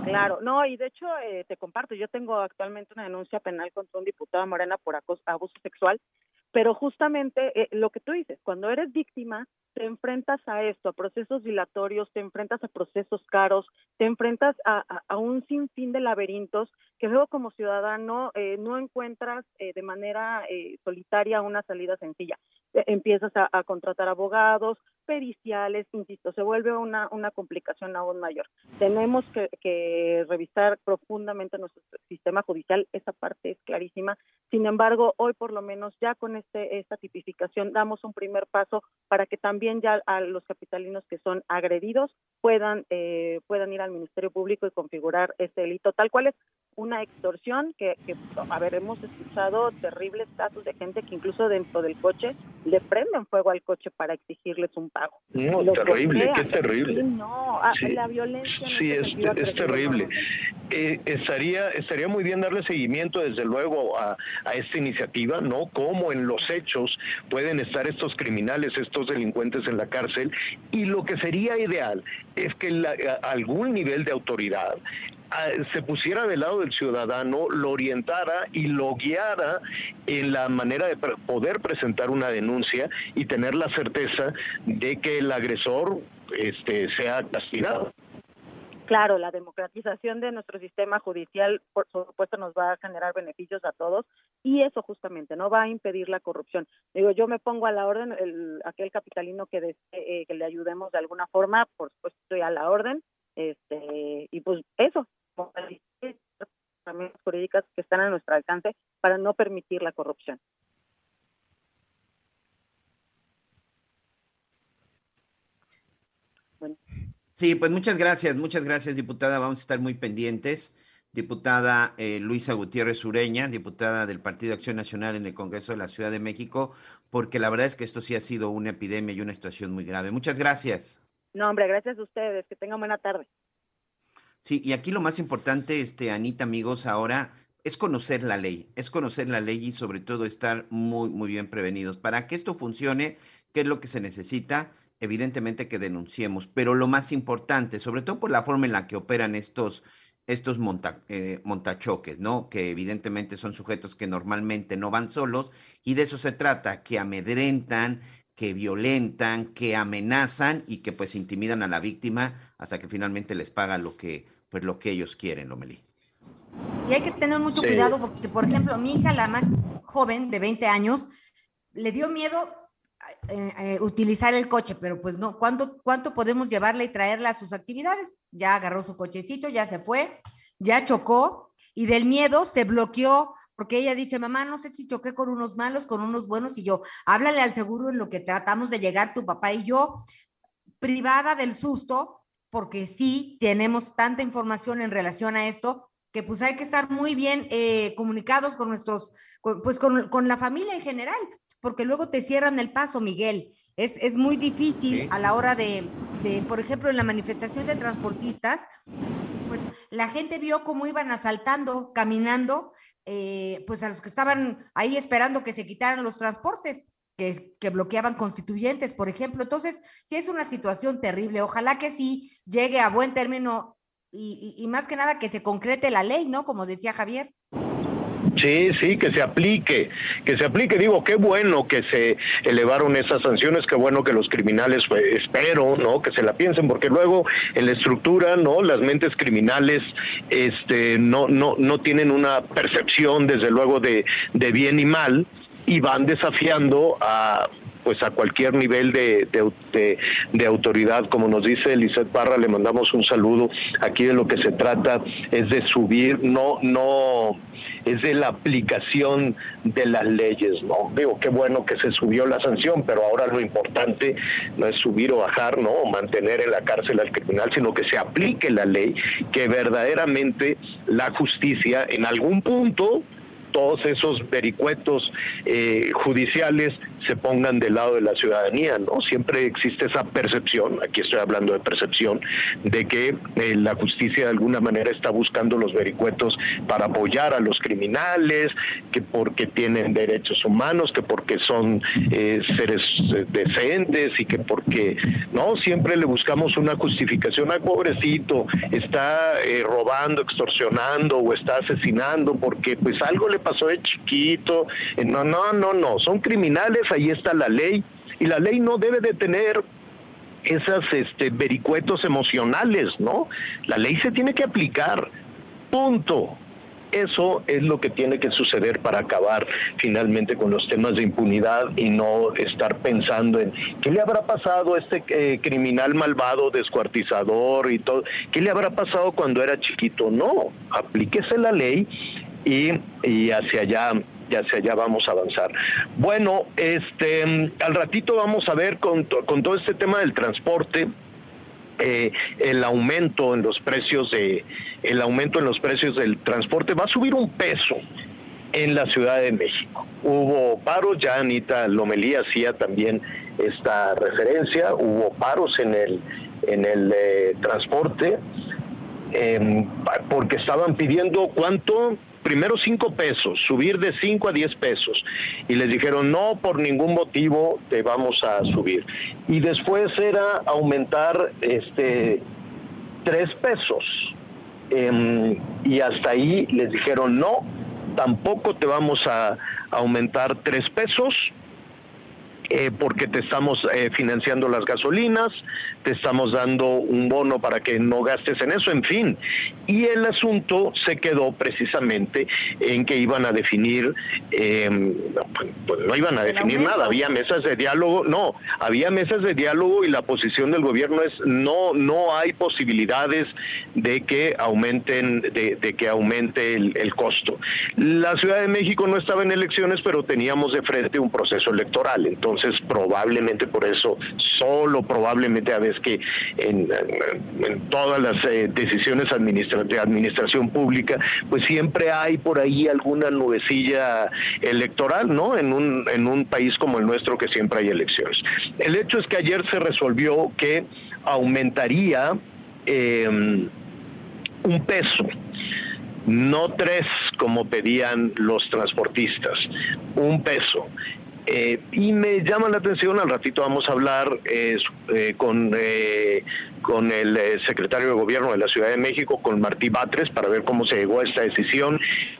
Claro, no, y de hecho eh, te comparto, yo tengo actualmente una denuncia penal contra un diputado Morena por abuso sexual pero justamente eh, lo que tú dices, cuando eres víctima, te enfrentas a esto, a procesos dilatorios, te enfrentas a procesos caros, te enfrentas a, a, un sinfín de laberintos que luego como ciudadano eh, no encuentras eh, de manera eh, solitaria una salida sencilla. Eh, empiezas a, a, contratar abogados, periciales, insisto, se vuelve una, una complicación aún mayor. Tenemos que, que revisar profundamente nuestro sistema judicial, esa parte es clarísima. Sin embargo, hoy por lo menos ya con este, esta tipificación damos un primer paso para que también ya a los capitalinos que son agredidos puedan, eh, puedan ir al Ministerio Público y configurar este delito, tal cual es una extorsión que, que, a ver, hemos escuchado terribles casos de gente que incluso dentro del coche le prenden fuego al coche para exigirles un pago. No, terrible, qué terrible. Sí, no, sí, la violencia. Sí, es, es terrible. Eh, estaría, estaría muy bien darle seguimiento, desde luego, a, esta iniciativa, ¿no? Cómo en los hechos pueden estar estos criminales, estos delincuentes en la cárcel, y lo que sería ideal es que la, algún nivel de autoridad se pusiera del lado del ciudadano, lo orientara y lo guiara en la manera de poder presentar una denuncia y tener la certeza de que el agresor este, sea castigado. Claro, la democratización de nuestro sistema judicial, por supuesto, nos va a generar beneficios a todos y eso justamente no va a impedir la corrupción. Digo, yo me pongo a la orden, el, aquel capitalino que, desee, eh, que le ayudemos de alguna forma, por supuesto, estoy a la orden. Este, y pues eso, herramientas jurídicas que están a nuestro alcance para no permitir la corrupción. Bueno. Sí, pues muchas gracias, muchas gracias, diputada. Vamos a estar muy pendientes. Diputada eh, Luisa Gutiérrez Ureña, diputada del Partido Acción Nacional en el Congreso de la Ciudad de México, porque la verdad es que esto sí ha sido una epidemia y una situación muy grave. Muchas gracias. No, hombre, gracias a ustedes. Que tengan buena tarde. Sí, y aquí lo más importante, este, Anita, amigos, ahora es conocer la ley, es conocer la ley y sobre todo estar muy, muy bien prevenidos. Para que esto funcione, ¿qué es lo que se necesita? Evidentemente que denunciemos, pero lo más importante, sobre todo por la forma en la que operan estos, estos monta, eh, montachoques, ¿no? Que evidentemente son sujetos que normalmente no van solos y de eso se trata, que amedrentan, que violentan, que amenazan y que pues intimidan a la víctima hasta que finalmente les paga lo que, pues, lo que ellos quieren, Lomelí. Y hay que tener mucho sí. cuidado porque, por ejemplo, mi hija, la más joven, de 20 años, le dio miedo eh, eh, utilizar el coche, pero pues no, ¿cuánto, ¿cuánto podemos llevarla y traerla a sus actividades? Ya agarró su cochecito, ya se fue, ya chocó y del miedo se bloqueó porque ella dice, mamá, no sé si choqué con unos malos, con unos buenos, y yo, háblale al seguro en lo que tratamos de llegar tu papá y yo, privada del susto, porque sí tenemos tanta información en relación a esto, que pues hay que estar muy bien eh, comunicados con nuestros, con, pues con, con, la familia en general, porque luego te cierran el paso, Miguel. Es, es muy difícil sí. a la hora de, de, por ejemplo, en la manifestación de transportistas, pues la gente vio cómo iban asaltando, caminando, eh, pues a los que estaban ahí esperando que se quitaran los transportes, que, que, bloqueaban constituyentes, por ejemplo. Entonces, sí es una situación terrible. Ojalá que sí llegue a buen término y, y, y más que nada que se concrete la ley, ¿no? Como decía Javier. Sí, sí, que se aplique, que se aplique. Digo, qué bueno que se elevaron esas sanciones, qué bueno que los criminales, pues, espero, ¿no? Que se la piensen, porque luego en la estructura, ¿no? Las mentes criminales, este, no, no, no tienen una percepción, desde luego, de, bien y mal y van desafiando a pues a cualquier nivel de, autoridad. Como nos dice Lizeth Parra, le mandamos un saludo. Aquí de lo que se trata es de subir, no, no, es de la aplicación de las leyes, ¿no? Digo, qué bueno que se subió la sanción, pero ahora lo importante no es subir o bajar, ¿no? O mantener en la cárcel al criminal, sino que se aplique la ley, que verdaderamente la justicia en algún punto todos esos vericuetos eh, judiciales se pongan del lado de la ciudadanía, ¿no? Siempre existe esa percepción, aquí estoy hablando de percepción, de que eh, la justicia de alguna manera está buscando los vericuetos para apoyar a los criminales, que porque tienen derechos humanos, que porque son eh, seres eh, decentes y que porque, no, siempre le buscamos una justificación al pobrecito, está robando, extorsionando o está asesinando porque pues algo le pasó de chiquito, no, no, no, no, son criminales, ahí está la ley y la ley no debe de tener esas este, vericuetos emocionales, ¿no? La ley se tiene que aplicar, punto. Eso es lo que tiene que suceder para acabar finalmente con los temas de impunidad y no estar pensando en qué le habrá pasado a este eh, criminal malvado, descuartizador y todo, qué le habrá pasado cuando era chiquito. No, aplíquese la ley y, y hacia allá ya hacia allá vamos a avanzar. Bueno, este, al ratito vamos a ver con, todo este tema del transporte, eh, el aumento en los precios de el aumento en los precios del transporte va a subir un peso en la Ciudad de México. Hubo paros, ya Anita Lomelí hacía también esta referencia, hubo paros en el en el eh, transporte eh, porque estaban pidiendo cuánto primero cinco pesos, subir de cinco a diez pesos. Y les dijeron, no, por ningún motivo te vamos a subir. Y después era aumentar este pesos. Em, y hasta ahí les dijeron, no, tampoco te vamos a aumentar tres pesos. Eh, porque te estamos eh, financiando las gasolinas, te estamos dando un bono para que no gastes en eso, en fin. Y el asunto se quedó precisamente en que iban a definir, em, pues, no iban a definir nada, había mesas de diálogo, no, había mesas de diálogo y la posición del gobierno es no, no hay posibilidades de que aumenten, de, que aumente el, el costo. La Ciudad de México no estaba en elecciones, pero teníamos de frente un proceso electoral, entonces probablemente por eso, solo probablemente a veces que en, todas las eh, decisiones de administración pública, pues siempre hay por ahí alguna nubecilla electoral, ¿no? En un, en un país como el nuestro que siempre hay elecciones. El hecho es que ayer se resolvió que aumentaría em, un peso no tres como pedían los transportistas, un peso. Eh, y me llama la atención, al ratito vamos a hablar eh, con, eh, con el secretario de Gobierno de la Ciudad de México, con Martí Batres, para ver cómo se llegó a esta decisión.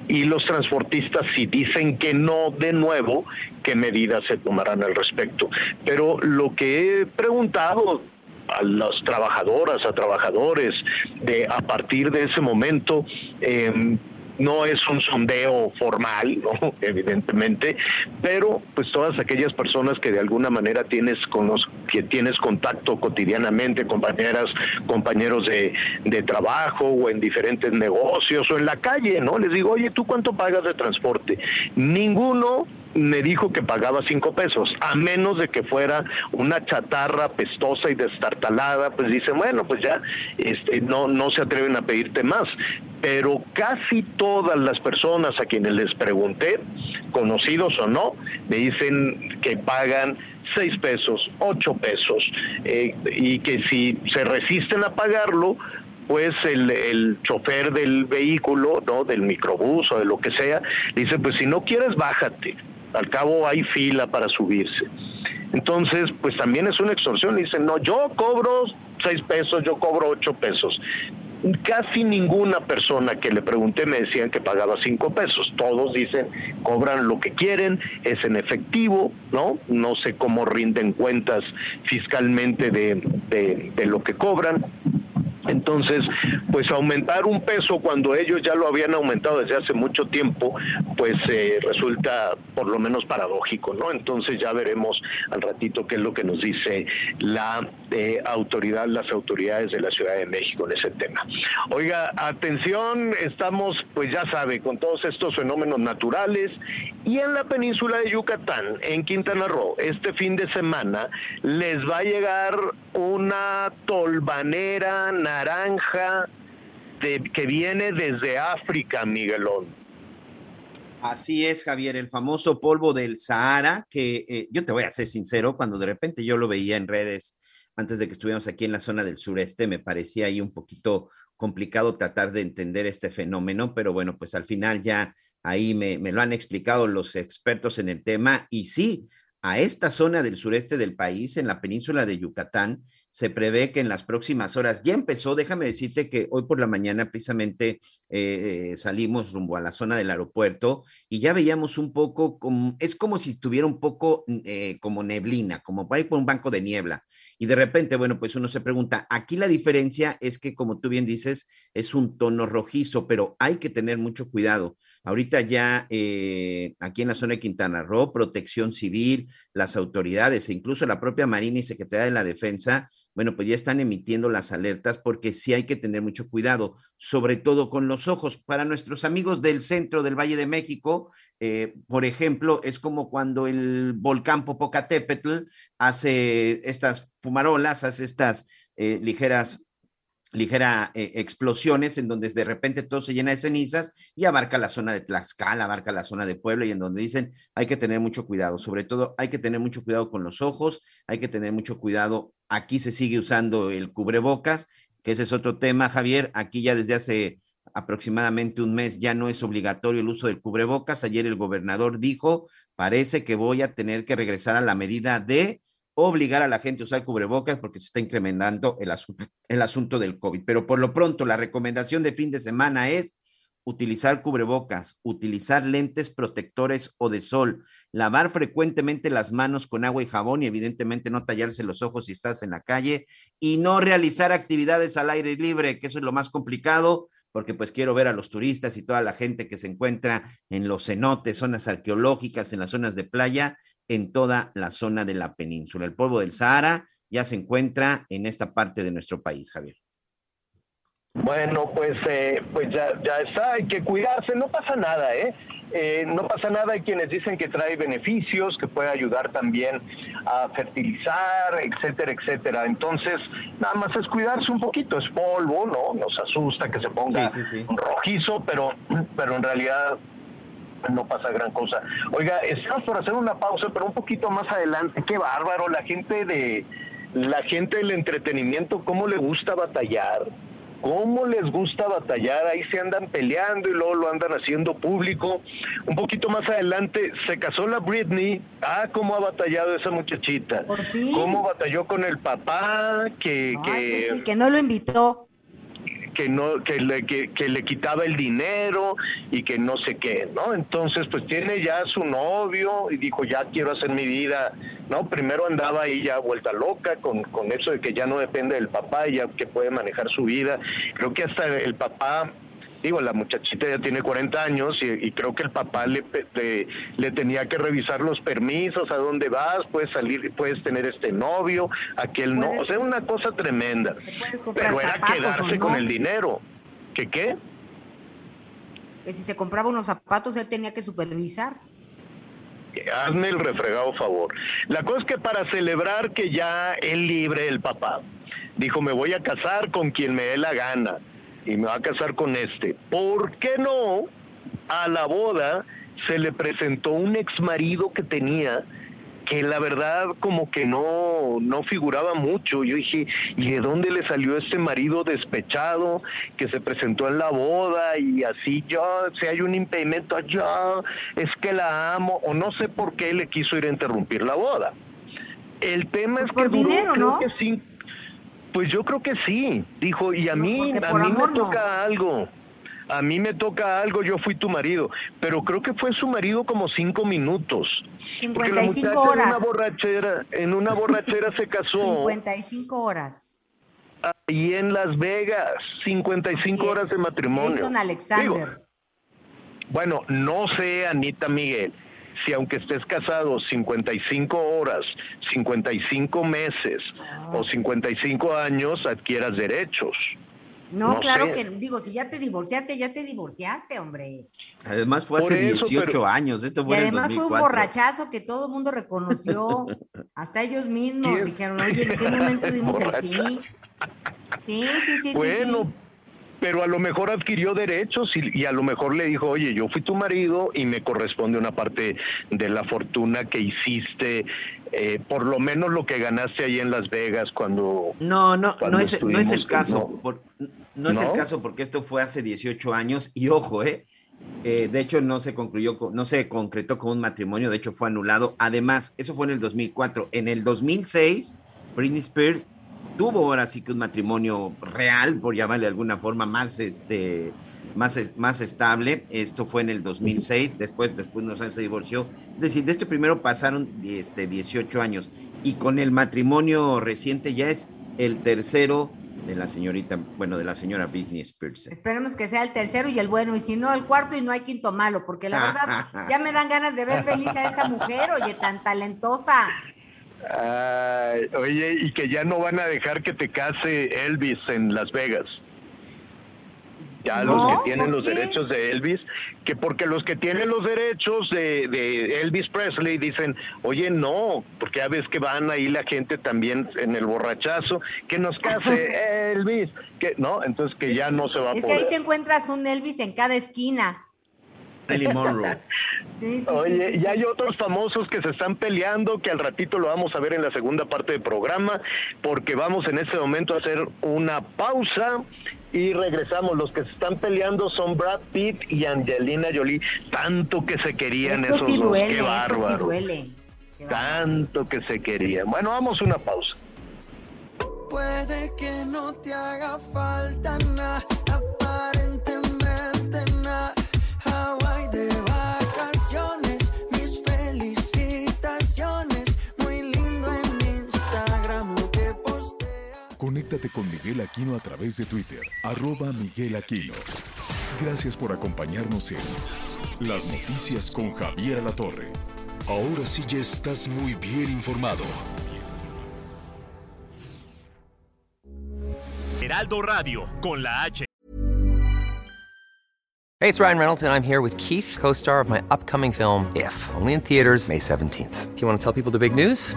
Y los transportistas, si dicen que no, de nuevo, qué medidas se tomarán al respecto. Pero lo que he preguntado a las trabajadoras, a trabajadores, de a partir de ese momento, eh, no es un sondeo formal, evidentemente, pero pues todas aquellas personas que de alguna manera tienes con los que tienes contacto cotidianamente, compañeras, compañeros de, de trabajo o en diferentes negocios o en la calle, ¿no? Les digo, oye, ¿tú cuánto pagas de transporte? Ninguno me dijo que pagaba cinco pesos, a menos de que fuera una chatarra pestosa y destartalada, pues dicen, bueno, pues ya este, no, no se atreven a pedirte más. Pero casi todas las personas a quienes les pregunté, conocidos o no, me dicen que pagan seis pesos, ocho pesos, eh, y que si se resisten a pagarlo, pues el, el, chofer del vehículo, ¿no? Del microbús o de lo que sea, dice, pues si no quieres, bájate al cabo hay fila para subirse. Entonces, pues también es una extorsión. Dicen, no, yo cobro seis pesos, yo cobro ocho pesos. Casi ninguna persona que le pregunté me decían que pagaba cinco pesos. Todos dicen, cobran lo que quieren, es en efectivo, ¿no? No sé cómo rinden cuentas fiscalmente de, de, de lo que cobran. Entonces, pues aumentar un peso cuando ellos ya lo habían aumentado desde hace mucho tiempo, pues eh, resulta por lo menos paradójico, ¿no? Entonces ya veremos al ratito qué es lo que nos dice la eh, autoridad, las autoridades de la Ciudad de México en ese tema. Oiga, atención, estamos, pues ya sabe, con todos estos fenómenos naturales y en la península de Yucatán, en Quintana Roo, este fin de semana les va a llegar una tolvanera naranja que viene desde África, Miguelón. Así es, Javier, el famoso polvo del Sahara, que eh, yo te voy a ser sincero, cuando de repente yo lo veía en redes antes de que estuviéramos aquí en la zona del sureste, me parecía ahí un poquito complicado tratar de entender este fenómeno, pero bueno, pues al final ya ahí me, me lo han explicado los expertos en el tema y sí, a esta zona del sureste del país, en la península de Yucatán, se prevé que en las próximas horas, ya empezó, déjame decirte que hoy por la mañana precisamente eh, salimos rumbo a la zona del aeropuerto y ya veíamos un poco, como, es como si estuviera un poco eh, como neblina, como por ahí por un banco de niebla. Y de repente, bueno, pues uno se pregunta, aquí la diferencia es que, como tú bien dices, es un tono rojizo, pero hay que tener mucho cuidado. Ahorita ya eh, aquí en la zona de Quintana Roo, protección civil, las autoridades e incluso la propia Marina y Secretaría de la Defensa bueno, pues ya están emitiendo las alertas porque sí hay que tener mucho cuidado, sobre todo con los ojos. Para nuestros amigos del centro del Valle de México, eh, por ejemplo, es como cuando el volcán Popocatépetl hace estas fumarolas, hace estas eh, ligeras ligera eh, explosiones en donde de repente todo se llena de cenizas y abarca la zona de Tlaxcala, abarca la zona de Puebla y en donde dicen hay que tener mucho cuidado, sobre todo hay que tener mucho cuidado con los ojos, hay que tener mucho cuidado, aquí se sigue usando el cubrebocas, que ese es otro tema, Javier, aquí ya desde hace aproximadamente un mes ya no es obligatorio el uso del cubrebocas, ayer el gobernador dijo, parece que voy a tener que regresar a la medida de obligar a la gente a usar cubrebocas porque se está incrementando el asunto, el asunto del COVID. Pero por lo pronto, la recomendación de fin de semana es utilizar cubrebocas, utilizar lentes protectores o de sol, lavar frecuentemente las manos con agua y jabón y evidentemente no tallarse los ojos si estás en la calle y no realizar actividades al aire libre, que eso es lo más complicado, porque pues quiero ver a los turistas y toda la gente que se encuentra en los cenotes, zonas arqueológicas, en las zonas de playa, en toda la zona de la península. El polvo del Sahara ya se encuentra en esta parte de nuestro país, Javier. Bueno, pues, eh, pues ya, ya está, hay que cuidarse, no pasa nada, ¿eh? ¿eh? No pasa nada, hay quienes dicen que trae beneficios, que puede ayudar también a fertilizar, etcétera, etcétera. Entonces, nada más es cuidarse un poquito, es polvo, ¿no? Nos asusta que se ponga rojizo, pero, pero en realidad no pasa gran cosa. Oiga, estamos por hacer una pausa, pero un poquito más adelante, qué bárbaro, la gente de la gente del entretenimiento, cómo le gusta batallar, cómo les gusta batallar, ahí se andan peleando y luego lo andan haciendo público. Un poquito más adelante se casó la Britney, ah, cómo ha batallado esa muchachita, cómo batalló con el papá, que... que, que no lo invitó que no que le, que, le quitaba el dinero y que no sé qué, ¿no? Entonces, pues tiene ya su novio y dijo, ya quiero hacer mi vida, ¿no? Primero andaba ahí ya vuelta loca con, con eso de que ya no depende del papá y ya que puede manejar su vida. Creo que hasta el papá digo, la muchachita ya tiene 40 años y, creo que el papá le, le, tenía que revisar los permisos, a dónde vas, puedes salir, puedes tener este novio, aquel no, o sea, una cosa tremenda. Pero era quedarse con el dinero. ¿Qué qué? Que si se compraba unos zapatos, él tenía que supervisar. Hazme el refregado favor. La cosa es que para celebrar que ya es libre el papá, dijo, me voy a casar con quien me dé la gana y me va a casar con este. ¿Por qué no a la boda se le presentó un ex marido que tenía que la verdad como que no, no figuraba mucho. Yo dije, ¿y de dónde le salió este marido despechado que se presentó en la boda y así yo, si hay un impedimento allá, es que la amo, o no sé por qué le quiso ir a interrumpir la boda. El tema es pues que dinero, ¿no? que pues yo creo que sí, dijo, y a mí, a mí me toca algo. A mí me toca algo, yo fui tu marido, pero creo que fue su marido como cinco minutos. 55 horas. En una borrachera, en una borrachera se casó. 55 horas. Ahí en Las Vegas, 55 horas de matrimonio. Alexander. bueno, no sé, Anita Miguel, si aunque estés casado 55 horas, 55 meses ah. o 55 años, adquieras derechos. No, claro que, digo, si ya te divorciaste, ya te divorciaste, hombre. Además fue hace 18 años, esto fue Y además fue un borrachazo que todo el mundo reconoció, hasta ellos mismos dijeron, oye, ¿en qué momento dimos el sí? Sí, sí, sí, bueno, pero a lo mejor adquirió derechos y, y, a lo mejor le dijo, oye, yo fui tu marido y me corresponde una parte de la fortuna que hiciste, eh, por lo menos lo que ganaste ahí en Las Vegas cuando... No, no, no es, no es el caso, no, por, no, es el caso porque esto fue hace 18 años y ojo, eh, eh, de hecho, no se concluyó, no se concretó con un matrimonio, de hecho fue anulado. Además, eso fue en el 2004. En el 2006, Britney Spears tuvo ahora sí que un matrimonio real, por llamarle de alguna forma, más, este, más, más estable. Esto fue en el 2006, después, después de unos años se divorció. Es decir, de este primero pasaron este, 18 años y con el matrimonio reciente ya es el tercero de la señorita, bueno, de la señora Britney Spears. Esperemos que sea el tercero y el bueno, y si no, el cuarto y no hay quinto malo, porque la verdad ya me dan ganas de ver feliz a esta mujer, oye, tan talentosa. Ay, oye, y que ya no van a dejar que te case Elvis en Las Vegas. Ya no, los que tienen los derechos de Elvis, que porque los que tienen los derechos de, de, Elvis Presley dicen, oye, no, porque ya ves que van ahí la gente también en el borrachazo, que nos case Elvis, que no, entonces que ya no se va a es poder. Es que ahí te encuentras un Elvis en cada esquina. Marilyn Monroe. Sí, sí, Oye, sí, sí, y hay otros famosos que se están peleando, que al ratito lo vamos a ver en la segunda parte del programa, porque vamos en este momento a hacer una pausa y regresamos. Los que se están peleando son Brad Pitt y Angelina Jolie. Tanto que se querían eso esos sí dos. duele, Qué eso bárbaro. sí duele. Tanto que se querían. Bueno, vamos a una pausa. Puede que no te haga falta nada, Conéctate con Miguel Aquino a través de Twitter, arroba Miguel Aquino. Gracias por acompañarnos en Las Noticias con Javier Alatorre. Ahora sí ya estás muy bien informado. Heraldo Radio, con la H. Hey, it's Ryan Reynolds, and I'm here with Keith, co star of my upcoming film, If, only in theaters, May 17th. Do you want to tell people the big news?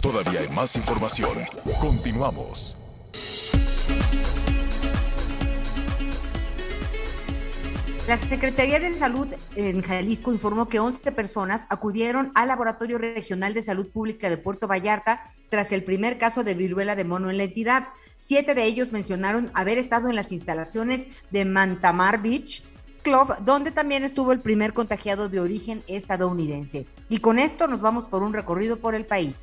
Todavía hay más información. Continuamos. La Secretaría de Salud en Jalisco informó que 11 personas acudieron al Laboratorio Regional de Salud Pública de Puerto Vallarta tras el primer caso de viruela de mono en la entidad. Siete de ellos mencionaron haber estado en las instalaciones de Mantamar Beach Club, donde también estuvo el primer contagiado de origen estadounidense. Y con esto nos vamos por un recorrido por el país.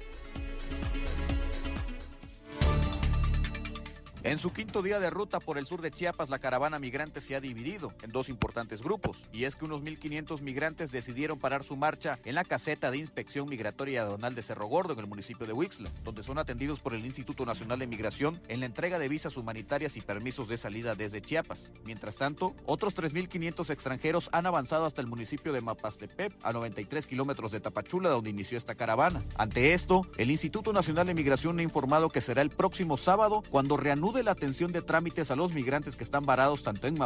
En su quinto día de ruta por el sur de Chiapas, la caravana migrante se ha dividido en dos importantes grupos. Y es que unos 1.500 migrantes decidieron parar su marcha en la caseta de inspección migratoria aduanal de Cerro Gordo, en el municipio de Huixla, donde son atendidos por el Instituto Nacional de Migración en la entrega de visas humanitarias y permisos de salida desde Chiapas. Mientras tanto, otros 3.500 extranjeros han avanzado hasta el municipio de Mapastepec, a 93 kilómetros de Tapachula, donde inició esta caravana. Ante esto, el Instituto Nacional de Migración ha informado que será el próximo sábado cuando reanude la atención de trámites a los migrantes que están varados tanto en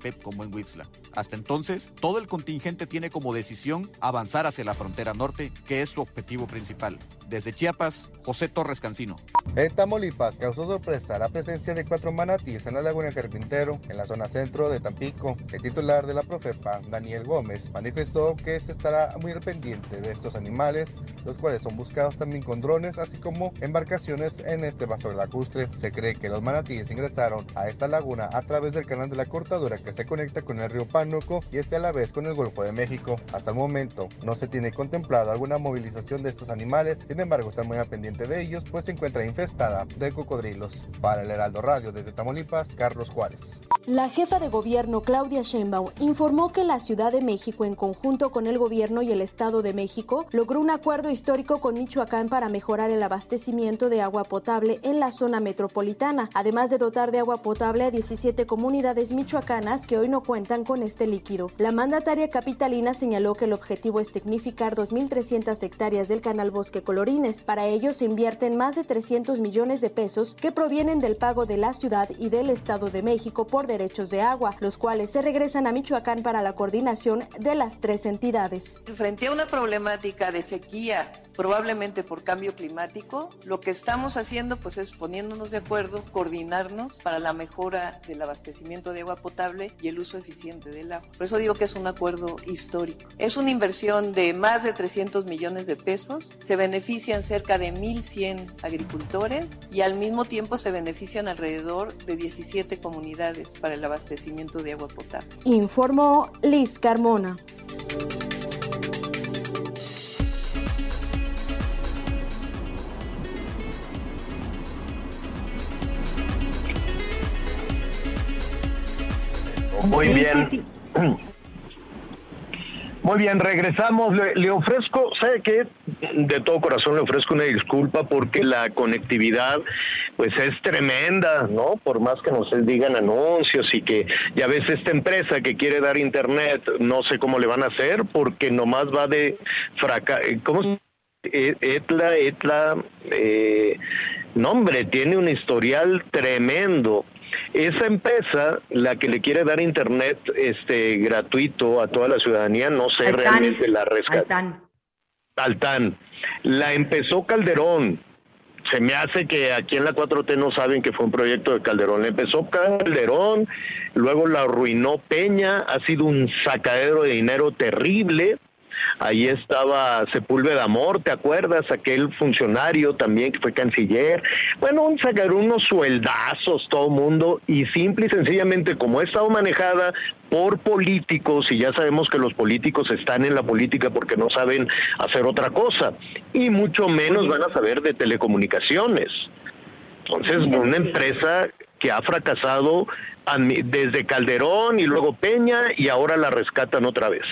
Pep como en Huixla. Hasta entonces, todo el contingente tiene como decisión avanzar hacia la frontera norte, que es su objetivo principal. Desde Chiapas, José Torres Cancino. En Tamaulipas causó sorpresa la presencia de cuatro manatíes en la laguna Carpintero, en la zona centro de Tampico. El titular de la Profepa, Daniel Gómez, manifestó que se estará muy pendiente de estos animales, los cuales son buscados también con drones, así como embarcaciones en este vaso lacustre. Se cree que los manatíes ingresaron a esta laguna a través del canal de la cortadura que se conecta con el río Pánuco y este a la vez con el Golfo de México. Hasta el momento no se tiene contemplado alguna movilización de estos animales, sin embargo están muy al pendiente de ellos, pues se encuentra infestada de cocodrilos. Para el Heraldo Radio desde Tamaulipas, Carlos Juárez. La jefa de gobierno Claudia Sheinbaum informó que la Ciudad de México, en conjunto con el gobierno y el Estado de México, logró un acuerdo histórico con Michoacán para mejorar el abastecimiento de agua potable en la zona metropolitana, además de dotar de agua potable a 17 comunidades michoacanas que hoy no cuentan con este líquido. La mandataria capitalina señaló que el objetivo es tecnificar 2.300 hectáreas del canal Bosque Colorines. Para ello se invierten más de 300 millones de pesos que provienen del pago de la ciudad y del Estado de México por derechos de agua, los cuales se regresan a Michoacán para la coordinación de las tres entidades. Frente a una problemática de sequía, probablemente por cambio climático, lo que estamos haciendo pues es poniéndonos de acuerdo, coordinarnos para la mejora del abastecimiento de agua potable y el uso eficiente del agua. Por eso digo que es un acuerdo histórico. Es una inversión de más de 300 millones de pesos, se benefician cerca de 1.100 agricultores y al mismo tiempo se benefician alrededor de 17 comunidades para el abastecimiento de agua potable. Informó Liz Carmona. Muy bien. Muy bien, regresamos. Le, le ofrezco, ¿sabe qué? De todo corazón le ofrezco una disculpa porque la conectividad pues es tremenda, ¿no? Por más que nos digan anuncios y que ya ves esta empresa que quiere dar internet, no sé cómo le van a hacer porque nomás va de fracaso. ¿Cómo se E- Etla, Etla, eh, no hombre, tiene un historial tremendo. Esa empresa, la que le quiere dar internet este gratuito a toda la ciudadanía, no sé Altán. realmente la rescata. Altán. Altán. La empezó Calderón. Se me hace que aquí en la 4T no saben que fue un proyecto de Calderón. La empezó Calderón, luego la arruinó Peña, ha sido un sacadero de dinero terrible. Ahí estaba Sepúlveda Amor, ¿te acuerdas? Aquel funcionario también que fue canciller. Bueno, un sacar unos sueldazos todo mundo y simple y sencillamente como ha estado manejada por políticos y ya sabemos que los políticos están en la política porque no saben hacer otra cosa y mucho menos van a saber de telecomunicaciones. Entonces, una empresa que ha fracasado desde Calderón y luego Peña y ahora la rescatan otra vez.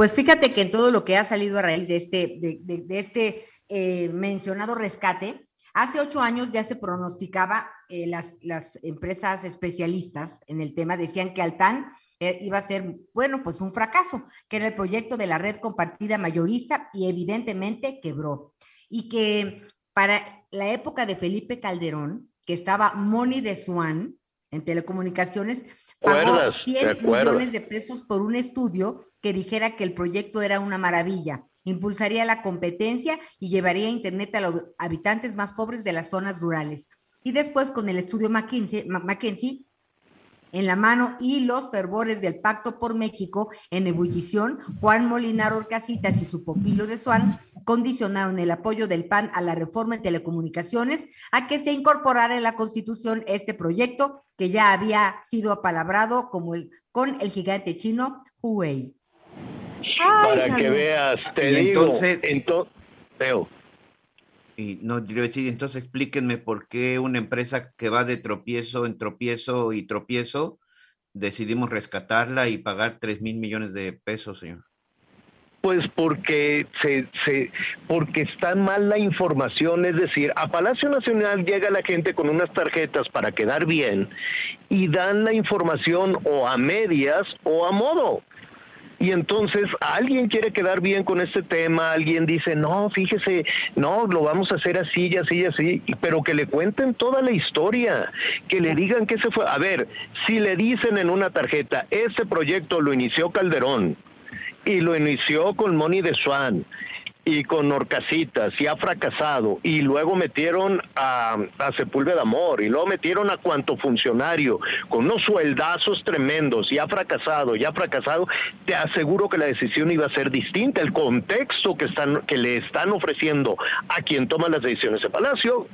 Pues fíjate que en todo lo que ha salido a raíz de este, este eh, mencionado rescate, hace ocho años ya se pronosticaba, eh, las, empresas especialistas en el tema decían que Altán eh, iba a ser, bueno, pues un fracaso, que era el proyecto de la red compartida mayorista y evidentemente quebró. Y que para la época de Felipe Calderón, que estaba Moni de Swan en telecomunicaciones, pagó ¿Acuerdas? 100 ¿Te acuerdas? millones de pesos por un estudio que dijera que el proyecto era una maravilla, impulsaría la competencia y llevaría internet a los habitantes más pobres de las zonas rurales. Y después con el estudio McKinsey, McKinsey en la mano y los fervores del Pacto por México en ebullición, Juan Molinar Orcasitas y su popilo de Swan condicionaron el apoyo del PAN a la reforma en telecomunicaciones a que se incorporara en la Constitución este proyecto que ya había sido apalabrado como el, con el gigante chino Huawei. Ay, Para que veas, te Y digo, entonces- ento- Teo, Y no, a decir, entonces explíquenme por qué una empresa que va de tropiezo en tropiezo y tropiezo, decidimos rescatarla y pagar 3 mil millones de pesos, señor. Pues porque se, se porque está mal la información, es decir, a Palacio Nacional llega la gente con unas tarjetas para quedar bien y dan la información o a medias o a modo. Y entonces alguien quiere quedar bien con este tema, alguien dice, no, fíjese, no, lo vamos a hacer así y así y así, pero que le cuenten toda la historia, que le digan que se fue. A ver, si le dicen en una tarjeta, este proyecto lo inició Calderón, y lo inició con Moni de Swan y con Orcasitas y ha fracasado y luego metieron a, a Sepúlveda Amor y luego metieron a cuanto funcionario con unos sueldazos tremendos y ha fracasado y ha fracasado. Te aseguro que la decisión iba a ser distinta el contexto que están que le están ofreciendo a quien toma las decisiones de Palacio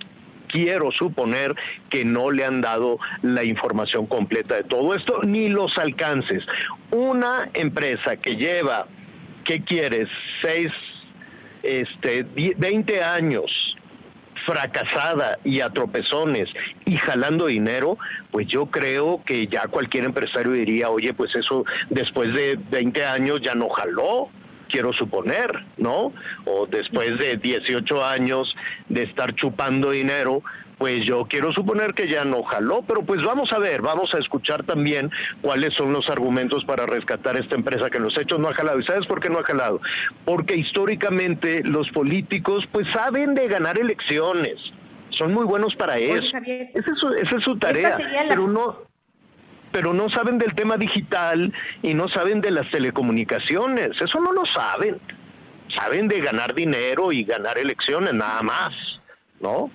quiero suponer que no le han dado la información completa de todo esto, ni los alcances. Una empresa que lleva, ¿qué quieres? Seis, este, die- 20 años fracasada y a tropezones y jalando dinero, pues yo creo que ya cualquier empresario diría, oye, pues eso después de 20 años ya no jaló, quiero suponer, ¿no? O después de 18 años de estar chupando dinero, pues yo quiero suponer que ya no jaló, pero pues vamos a ver, vamos a escuchar también cuáles son los argumentos para rescatar esta empresa que en los hechos no ha jalado. ¿Y sabes por qué no ha jalado? Porque históricamente los políticos pues saben de ganar elecciones, son muy buenos para eso. Esa es su, esa es su tarea, pero no pero no saben del tema digital y no saben de las telecomunicaciones, eso no lo saben. Saben de ganar dinero y ganar elecciones nada más, ¿no?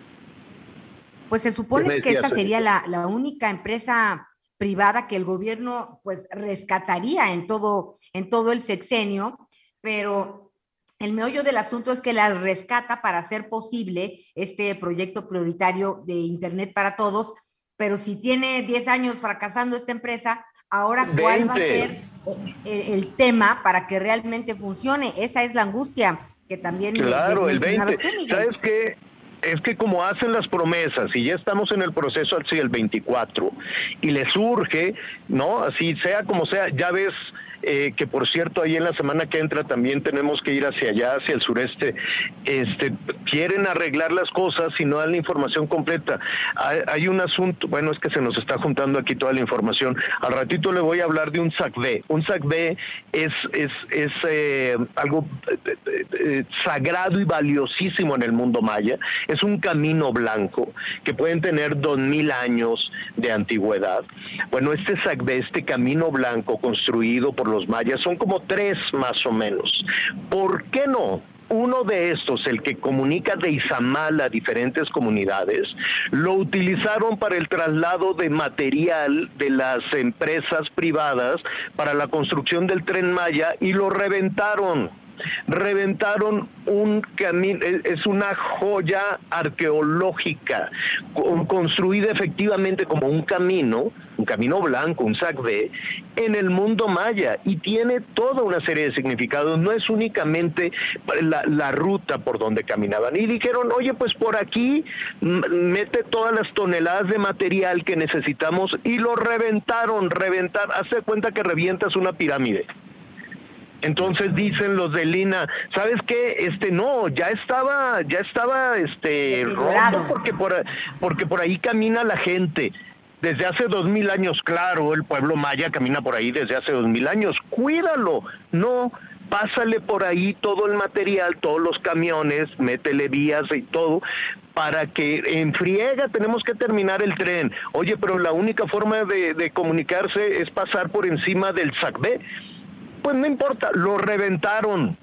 Pues se supone que esta sería la, la, única empresa privada que el gobierno pues rescataría en todo, en todo el sexenio, pero el meollo del asunto es que la rescata para hacer posible este proyecto prioritario de Internet para todos, pero si tiene 10 años fracasando esta empresa, ahora cuál va a ser el, el, tema para que realmente funcione. Esa es la angustia que también claro, el 20. ¿Sabes qué? es que como hacen las promesas y ya estamos en el proceso así el 24 y le surge, ¿no? Así sea como sea, ya ves eh, que por cierto ahí en la semana que entra también tenemos que ir hacia allá, hacia el sureste, este, quieren arreglar las cosas y no dan la información completa. Hay, un asunto, bueno, es que se nos está juntando aquí toda la información. Al ratito le voy a hablar de un SACB. Un SACB es, es, es eh, algo eh, sagrado y valiosísimo en el mundo maya. Es un camino blanco que pueden tener dos mil años de antigüedad. Bueno, este SACB, este camino blanco construido por los mayas, son como tres más o menos. ¿Por qué no? Uno de estos, el que comunica de Izamal a diferentes comunidades, lo utilizaron para el traslado de material de las empresas privadas para la construcción del tren Maya y lo reventaron reventaron un camino, es una joya arqueológica, construida efectivamente como un camino, un camino blanco, un sacbe, en el mundo maya y tiene toda una serie de significados, no es únicamente la, la ruta por donde caminaban. Y dijeron, oye, pues por aquí mete todas las toneladas de material que necesitamos y lo reventaron, reventar, hace cuenta que revientas una pirámide. Entonces dicen los de Lina, ¿sabes qué? Este no, ya estaba, ya estaba este roto porque por porque por ahí camina la gente. Desde hace dos mil años, claro, el pueblo maya camina por ahí desde hace dos mil años. Cuídalo, no, pásale por ahí todo el material, todos los camiones, métele vías y todo, para que en friega tenemos que terminar el tren. Oye, pero la única forma de, de comunicarse es pasar por encima del SACB pues no importa, lo reventaron.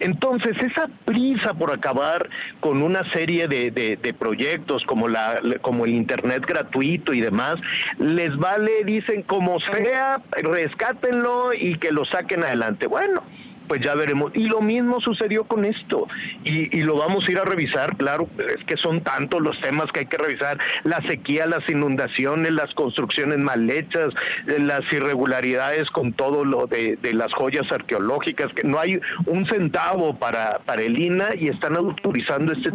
Entonces, esa prisa por acabar con una serie de, de, proyectos como, la, como el Internet gratuito y demás, les vale, dicen, como sea, rescátenlo y que lo saquen adelante. Bueno, pues ya veremos. Y lo mismo sucedió con esto. Y, lo vamos a ir a revisar, claro, es que son tantos los temas que hay que revisar. La sequía, las inundaciones, las construcciones mal hechas, eh, las irregularidades con todo lo de, las joyas arqueológicas, que no hay un centavo para, para el INA y están autorizando este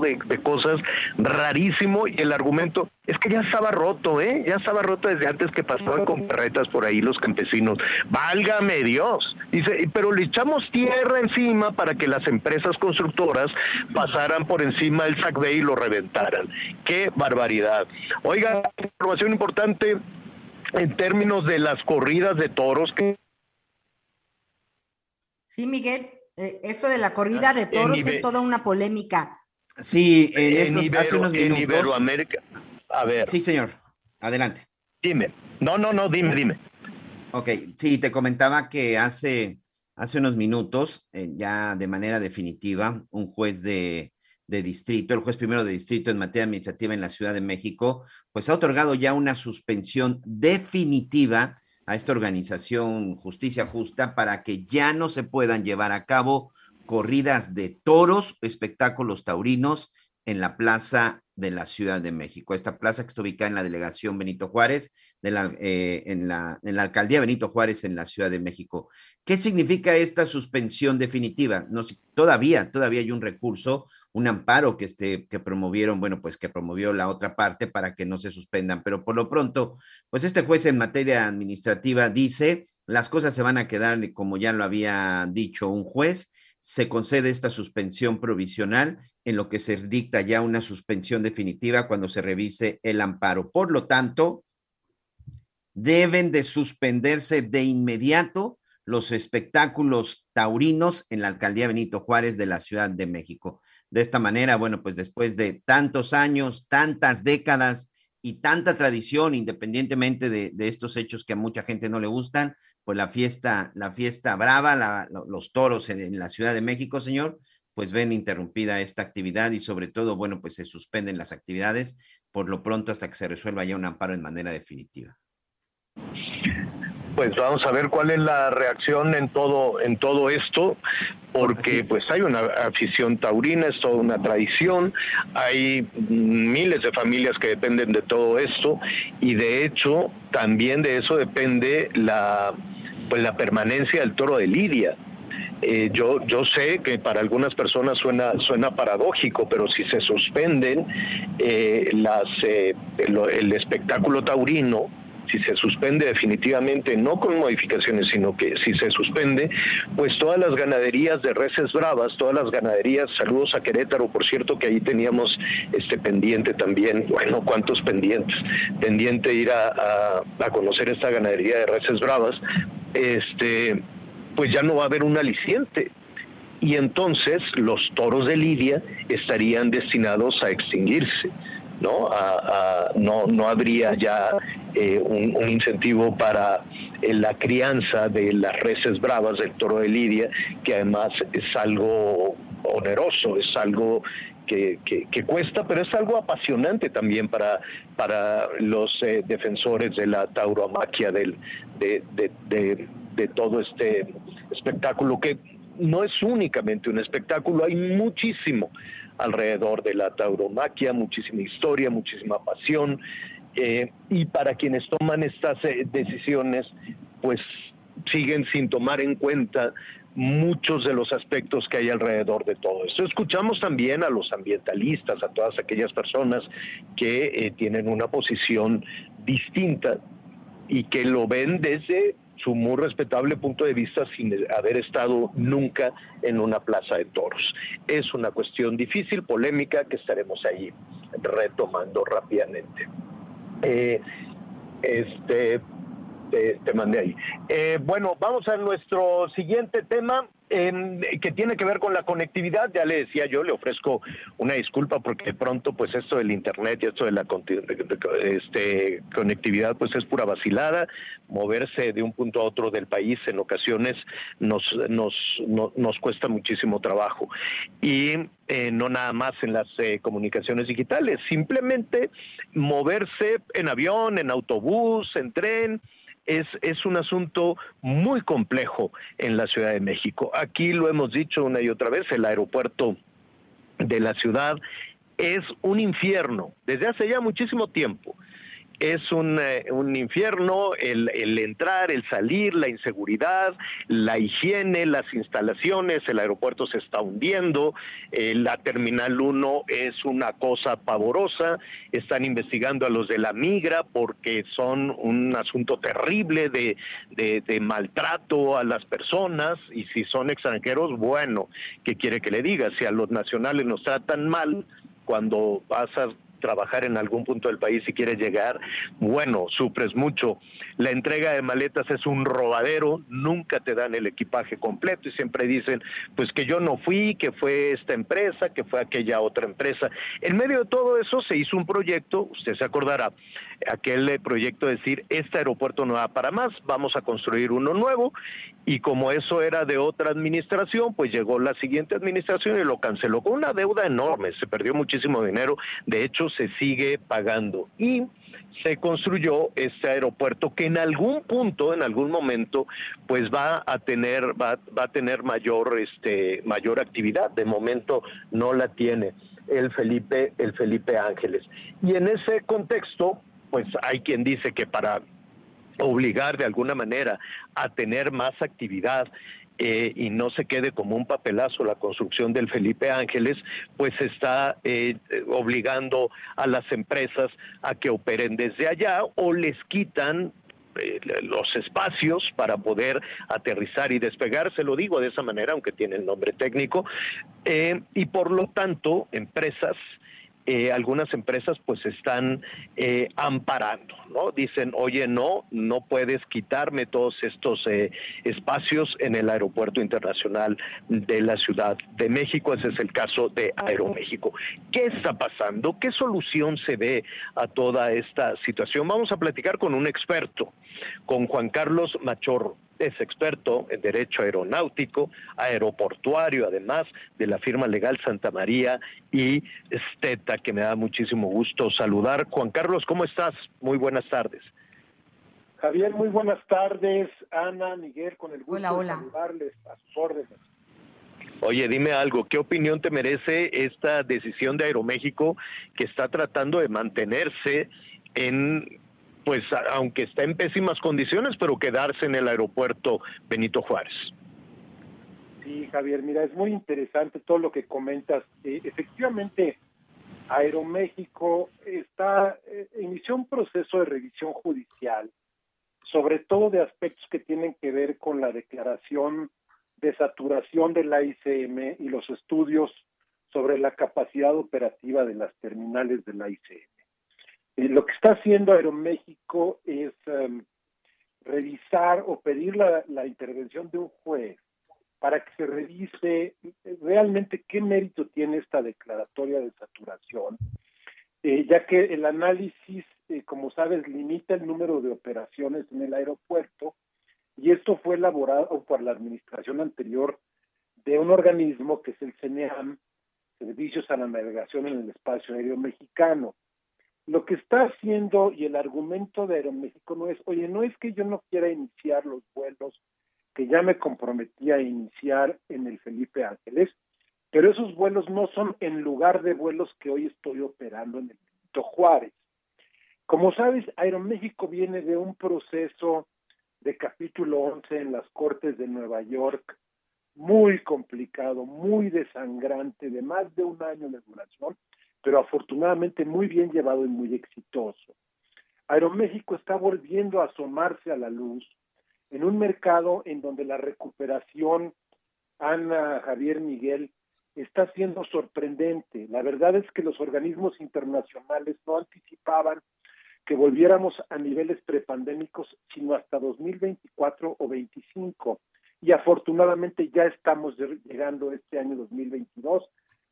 de, cosas rarísimo y el argumento es que ya estaba roto, ¿eh? Ya estaba roto desde antes que pasaban con carretas por ahí los campesinos. Válgame Dios. Dice, pero le echamos tierra encima para que las empresas constructoras pasaran por encima del SACB y lo reventaran. Qué barbaridad. Oiga, información importante en términos de las corridas de toros que Sí, Miguel, eh, esto de la corrida de toros es toda una polémica. Sí, en, esos, hace unos minutos. En Iberoamérica. A ver. Sí, señor. Adelante. Dime. No, no, no, dime, dime. Ok, sí, te comentaba que hace, hace unos minutos, eh, ya de manera definitiva, un juez de, de distrito, el juez primero de distrito en materia administrativa en la Ciudad de México, pues ha otorgado ya una suspensión definitiva a esta organización Justicia Justa para que ya no se puedan llevar a cabo corridas de toros, espectáculos taurinos en la plaza de la Ciudad de México. Esta plaza que está ubicada en la delegación Benito Juárez, eh, en, la, en, la, alcaldía Benito Juárez en la Ciudad de México. ¿Qué significa esta suspensión definitiva? No, todavía, todavía hay un recurso, un amparo que, este, que promovieron, bueno, pues que promovió la otra parte para que no se suspendan, pero por lo pronto, pues este juez en materia administrativa dice, las cosas se van a quedar como ya lo había dicho un juez, se concede esta suspensión provisional en lo que se dicta ya una suspensión definitiva cuando se revise el amparo. Por lo tanto, deben de suspenderse de inmediato los espectáculos taurinos en la alcaldía Benito Juárez de la Ciudad de México. De esta manera, bueno, pues después de tantos años, tantas décadas y tanta tradición, independientemente de, de estos hechos que a mucha gente no le gustan, pues la fiesta, la fiesta brava, la, los toros en, en, la Ciudad de México, señor, pues ven interrumpida esta actividad y sobre todo, bueno, pues se suspenden las actividades por lo pronto hasta que se resuelva ya un amparo en manera definitiva. Pues vamos a ver cuál es la reacción en todo en todo esto, porque pues hay una afición taurina, es toda una tradición, hay miles de familias que dependen de todo esto y de hecho también de eso depende la pues la permanencia del toro de Lidia. Eh, yo, yo sé que para algunas personas suena, suena paradójico, pero si se suspenden eh, las, eh, el, el, espectáculo taurino, si se suspende definitivamente, no con modificaciones, sino que si se suspende, pues todas las ganaderías de reses bravas, todas las ganaderías, saludos a Querétaro, por cierto que ahí teníamos este pendiente también, bueno, cuántos pendientes, pendiente ir a, a, conocer esta ganadería de reses bravas, este pues ya no va a haber un aliciente. Y entonces los toros de Lidia estarían destinados a extinguirse, ¿no? A, no, no habría ya eh, un, incentivo para eh, la crianza de las reses bravas del toro de Lidia, que además es algo oneroso, es algo que, que, cuesta, pero es algo apasionante también para, para los eh, defensores de la tauromaquia, del, de, de, de, de, todo este espectáculo, que no es únicamente un espectáculo, hay muchísimo alrededor de la tauromaquia, muchísima historia, muchísima pasión, eh, y para quienes toman estas eh, decisiones, pues siguen sin tomar en cuenta muchos de los aspectos que hay alrededor de todo esto. Escuchamos también a los ambientalistas, a todas aquellas personas que eh, tienen una posición distinta y que lo ven desde su muy respetable punto de vista sin haber estado nunca en una plaza de toros. Es una cuestión difícil, polémica, que estaremos ahí retomando rápidamente. Eh, este, te, mandé ahí. Eh, bueno, vamos a nuestro siguiente tema. Que tiene que ver con la conectividad, ya le decía yo, le ofrezco una disculpa porque de pronto pues esto del internet y esto de la este, conectividad pues es pura vacilada, moverse de un punto a otro del país en ocasiones nos, nos, no, nos cuesta muchísimo trabajo y eh, no nada más en las eh, comunicaciones digitales, simplemente moverse en avión, en autobús, en tren, es, es un asunto muy complejo en la Ciudad de México. Aquí lo hemos dicho una y otra vez, el aeropuerto de la ciudad es un infierno desde hace ya muchísimo tiempo es un, eh, un infierno el, el, entrar, el salir, la inseguridad, la higiene, las instalaciones, el aeropuerto se está hundiendo, eh, la Terminal 1 es una cosa pavorosa, están investigando a los de la migra porque son un asunto terrible de, de, de maltrato a las personas y si son extranjeros, bueno, ¿qué quiere que le diga? Si a los nacionales nos tratan mal, cuando vas a trabajar en algún punto del país y quieres llegar, bueno, sufres mucho. La entrega de maletas es un robadero, nunca te dan el equipaje completo y siempre dicen, pues que yo no fui, que fue esta empresa, que fue aquella otra empresa. En medio de todo eso se hizo un proyecto, usted se acordará, aquel proyecto de decir, este aeropuerto no va para más, vamos a construir uno nuevo y como eso era de otra administración, pues llegó la siguiente administración y lo canceló con una deuda enorme, se perdió muchísimo dinero, de hecho se sigue pagando y se construyó este aeropuerto que en algún punto, en algún momento, pues va a tener va, va a tener mayor este mayor actividad. De momento no la tiene. el Felipe, el Felipe Ángeles. Y en ese contexto, pues hay quien dice que para obligar de alguna manera a tener más actividad eh, y no se quede como un papelazo la construcción del Felipe Ángeles, pues está eh, obligando a las empresas a que operen desde allá o les quitan eh, los espacios para poder aterrizar y despegar, se lo digo de esa manera, aunque tiene el nombre técnico, eh, y por lo tanto, empresas eh, algunas empresas pues están eh, amparando, ¿no? Dicen, oye, no, no puedes quitarme todos estos eh, espacios en el Aeropuerto Internacional de la Ciudad de México. Ese es el caso de Aeroméxico. ¿Qué está pasando? ¿Qué solución se ve a toda esta situación? Vamos a platicar con un experto, con Juan Carlos Machorro es experto en derecho aeronáutico, aeroportuario, además de la firma legal Santa María y Steta, que me da muchísimo gusto saludar. Juan Carlos, ¿cómo estás? Muy buenas tardes. Javier, muy buenas tardes. Ana, Miguel, con el gusto de saludarles a sus órdenes. Oye, dime algo, ¿qué opinión te merece esta decisión de Aeroméxico que está tratando de mantenerse en pues aunque está en pésimas condiciones, pero quedarse en el aeropuerto Benito Juárez. Sí, Javier, mira, es muy interesante todo lo que comentas. Eh, efectivamente, Aeroméxico está eh, inició un proceso de revisión judicial, sobre todo de aspectos que tienen que ver con la declaración de saturación de la ICM y los estudios sobre la capacidad operativa de las terminales de la ICM. Eh, lo que está haciendo Aeroméxico es em, revisar o pedir la, intervención de un juez para que se revise eh, realmente qué mérito tiene esta declaratoria de saturación, eh, ya que el análisis, como sabes, limita el número de operaciones en el aeropuerto y esto fue elaborado por la administración anterior de un organismo que es el CNEAM, Servicios a la Navegación en el Espacio Aéreo Mexicano lo que está haciendo y el argumento de Aeroméxico no es, oye, no es que yo no quiera iniciar los vuelos que ya me comprometí a iniciar en el Felipe Ángeles, pero esos vuelos no son en lugar de vuelos que hoy estoy operando en el Benito Juárez. Como sabes, Aeroméxico viene de un proceso de capítulo 11 en las Cortes de Nueva York, muy complicado, muy desangrante, de más de un año de duración, pero afortunadamente muy bien llevado y muy exitoso. Aeroméxico está volviendo a asomarse a la luz en un mercado en donde la recuperación, Ana, Javier, Miguel, está siendo sorprendente. La verdad es que los organismos internacionales no anticipaban que volviéramos a niveles prepandémicos sino hasta 2024 o 25 y afortunadamente ya estamos llegando este año 2022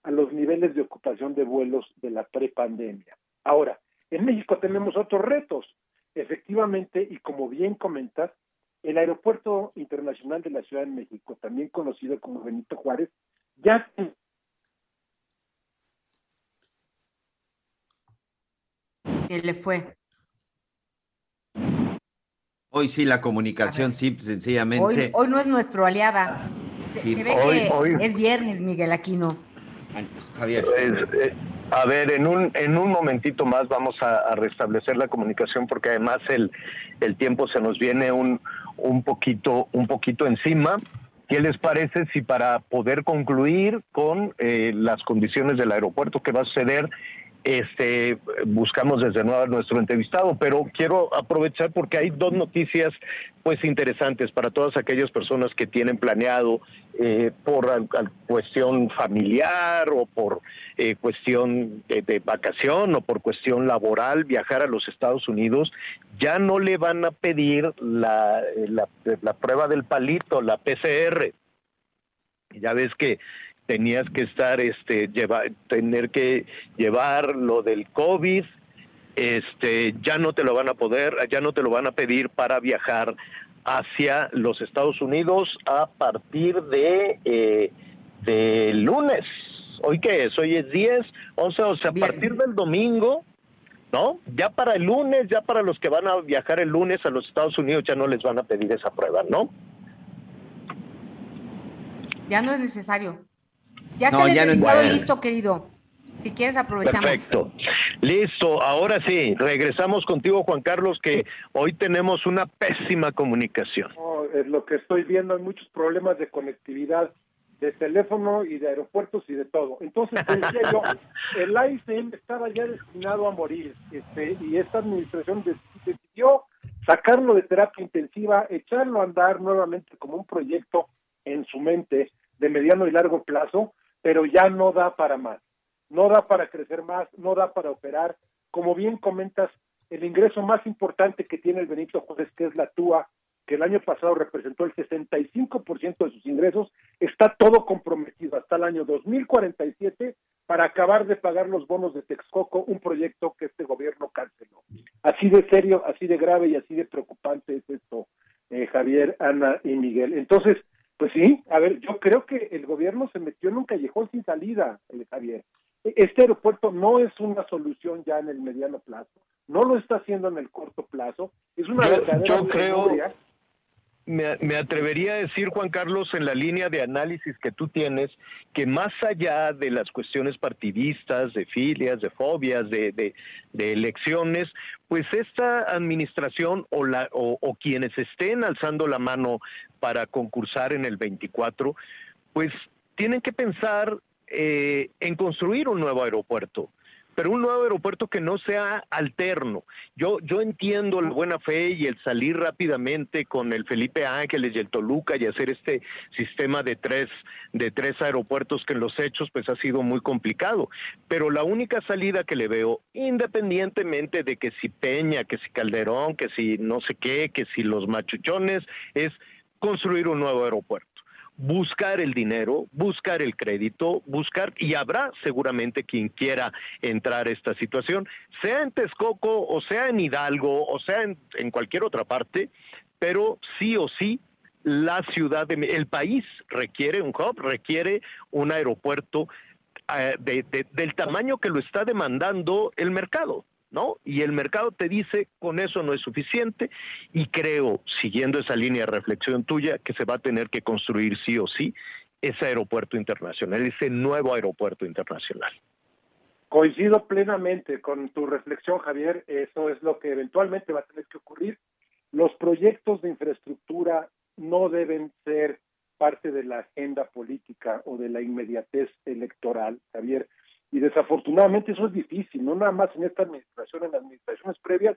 a los niveles de ocupación de vuelos de la prepandemia. Ahora, en México tenemos otros retos. Efectivamente, y como bien comentas, el Aeropuerto Internacional de la Ciudad de México, también conocido como Benito Juárez, ya se le fue. Hoy sí la comunicación, sí, sencillamente. Hoy, hoy, no es nuestro aliada. Se, ve que es viernes, Miguel Aquino. Javier. Eh, a ver, en un, en un momentito más vamos a, restablecer la comunicación porque además el, el tiempo se nos viene un, un, poquito, un poquito encima. ¿Qué les parece si para poder concluir con eh, las condiciones del aeropuerto que va a suceder este, buscamos desde nuevo a nuestro entrevistado, pero quiero aprovechar porque hay dos noticias pues interesantes para todas aquellas personas que tienen planeado eh, por cuestión familiar o por eh, cuestión de, vacación o por cuestión laboral viajar a los Estados Unidos, ya no le van a pedir la prueba del palito, la PCR. Ya ves que tenías que estar, este, llevar, tener que llevar lo del COVID, este, ya no te lo van a poder, ya no te lo van a pedir para viajar hacia los Estados Unidos a partir de, eh, de lunes. ¿Hoy qué es? Hoy es 10, 11, o sea, a partir del domingo, ¿no? Ya para el lunes, ya para los que van a viajar el lunes a los Estados Unidos, ya no les van a pedir esa prueba, ¿no? Ya no es necesario. Ya no, está el listo, querido. Si quieres aprovechamos. Perfecto. Listo, ahora sí, regresamos contigo Juan Carlos, que hoy tenemos una pésima comunicación. No, es lo que estoy viendo, hay muchos problemas de conectividad de teléfono y de aeropuertos y de todo. Entonces, te decía yo, el AICM estaba ya destinado a morir este, y esta administración decidió sacarlo de terapia intensiva, echarlo a andar nuevamente como un proyecto en su mente de mediano y largo plazo, pero ya no da para más. No da para crecer más, no da para operar. Como bien comentas, el ingreso más importante que tiene el Benito Juárez, que es la TUA, que el año pasado representó el 65% de sus ingresos, está todo comprometido hasta el año 2047 para acabar de pagar los bonos de Texcoco, un proyecto que este gobierno canceló. Así de serio, así de grave y así de preocupante es esto, eh, Javier, Ana y Miguel. Entonces, pues sí, a ver, yo creo que el gobierno se metió en un callejón sin salida, eh, Javier. Este aeropuerto no es una solución ya en el mediano plazo, no lo está haciendo en el corto plazo, es una Yo- verdadera yo creo-. Me, me atrevería a decir, Juan Carlos, en la línea de análisis que tú tienes, que más allá de las cuestiones partidistas, de filias, de fobias, de, de- de elecciones, pues esta administración o, la, o, o quienes estén alzando la mano para concursar en el 24, pues tienen que pensar eh, en construir un nuevo aeropuerto pero un nuevo aeropuerto que no sea alterno. Yo, yo entiendo la buena fe y el salir rápidamente con el Felipe Ángeles y el Toluca y hacer este sistema de tres, de tres aeropuertos que en los hechos pues ha sido muy complicado. Pero la única salida que le veo, independientemente de que si Peña, que si Calderón, que si no sé qué, que si los machuchones, es construir un nuevo aeropuerto buscar el dinero, buscar el crédito, buscar, y habrá seguramente quien quiera entrar a esta situación, sea en Texcoco o sea en Hidalgo o sea en, cualquier otra parte, pero sí o sí la ciudad, de, el país requiere un hub, requiere un aeropuerto eh, de- de- del tamaño que lo está demandando el mercado. ¿No? Y el mercado te dice, con eso no es suficiente, y creo, siguiendo esa línea de reflexión tuya, que se va a tener que construir sí o sí ese aeropuerto internacional, ese nuevo aeropuerto internacional. Coincido plenamente con tu reflexión, Javier. Eso es lo que eventualmente va a tener que ocurrir. Los proyectos de infraestructura no deben ser parte de la agenda política o de la inmediatez electoral, Javier. Y desafortunadamente eso es difícil, no nada más en esta administración, en administraciones previas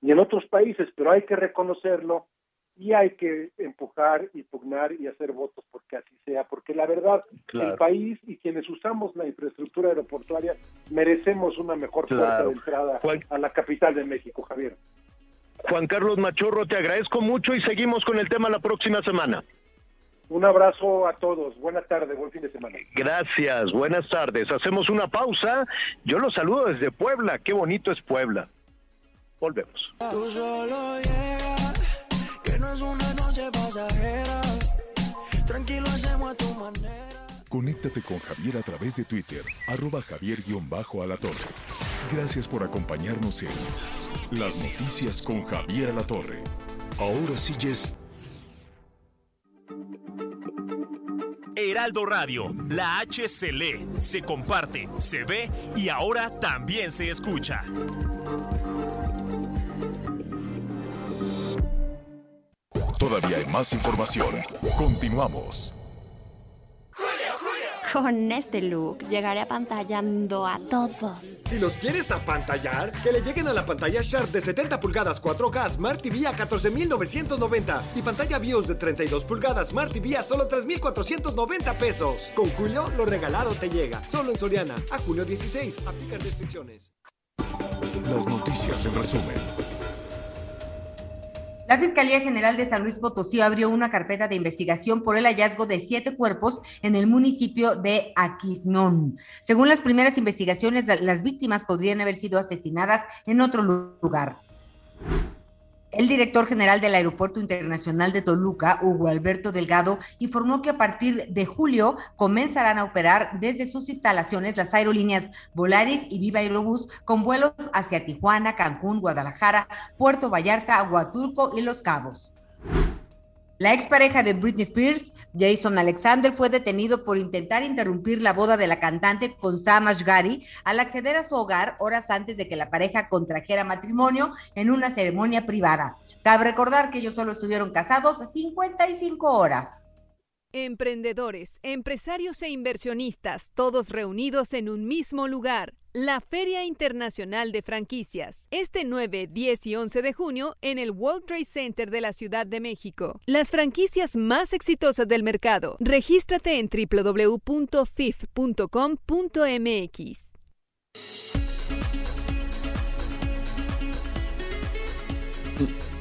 ni en otros países, pero hay que reconocerlo y hay que empujar y pugnar y hacer votos porque así sea, porque la verdad, Claro. el país y quienes usamos la infraestructura aeroportuaria merecemos una mejor puerta de entrada Juan- a la capital de México, Javier. Juan Carlos Machorro, te agradezco mucho y seguimos con el tema la próxima semana. Un abrazo a todos, buena tarde, buen fin de semana. Gracias, buenas tardes. Hacemos una pausa. Yo los saludo desde Puebla. Qué bonito es Puebla. Volvemos. Tú solo llega, que no es una noche pasajera. Tranquilo hacemos a tu manera. Conéctate con Javier a través de Twitter, arroba javier-alatorre. Gracias por acompañarnos en Las Noticias con Javier Alatorre. Ahora sí ya es Heraldo Radio, la H se lee, se comparte, se ve y ahora también se escucha. Todavía hay más información. Continuamos. Con este look llegaré apantallando a todos. Si los quieres apantallar, que le lleguen a la pantalla Sharp de 70 pulgadas 4K Smart TV a 14,990 y pantalla BIOS de 32 pulgadas Smart TV a solo 3,490 pesos. Con Julio, lo regalado te llega. Solo en Soriana. A junio 16. Aplican restricciones. Las noticias en resumen. La Fiscalía General de San Luis Potosí abrió una carpeta de investigación por el hallazgo de siete cuerpos en el municipio de Aquismón. Según las primeras investigaciones, la- las víctimas podrían haber sido asesinadas en otro lu- lugar. El director general del Aeropuerto Internacional de Toluca, Hugo Alberto Delgado, informó que a partir de julio comenzarán a operar desde sus instalaciones las aerolíneas Volaris y Viva Aerobús con vuelos hacia Tijuana, Cancún, Guadalajara, Puerto Vallarta, Huatulco y Los Cabos. La expareja de Britney Spears, Jason Alexander, fue detenido por intentar interrumpir la boda de la cantante con Sam Ashgari al acceder a su hogar horas antes de que la pareja contrajera matrimonio en una ceremonia privada. Cabe recordar que ellos solo estuvieron casados 55 horas. Emprendedores, empresarios e inversionistas, todos reunidos en un mismo lugar. La Feria Internacional de Franquicias, este 9, 10 y 11 de junio en el World Trade Center de la Ciudad de México. Las franquicias más exitosas del mercado. Regístrate en www.fif.com.mx.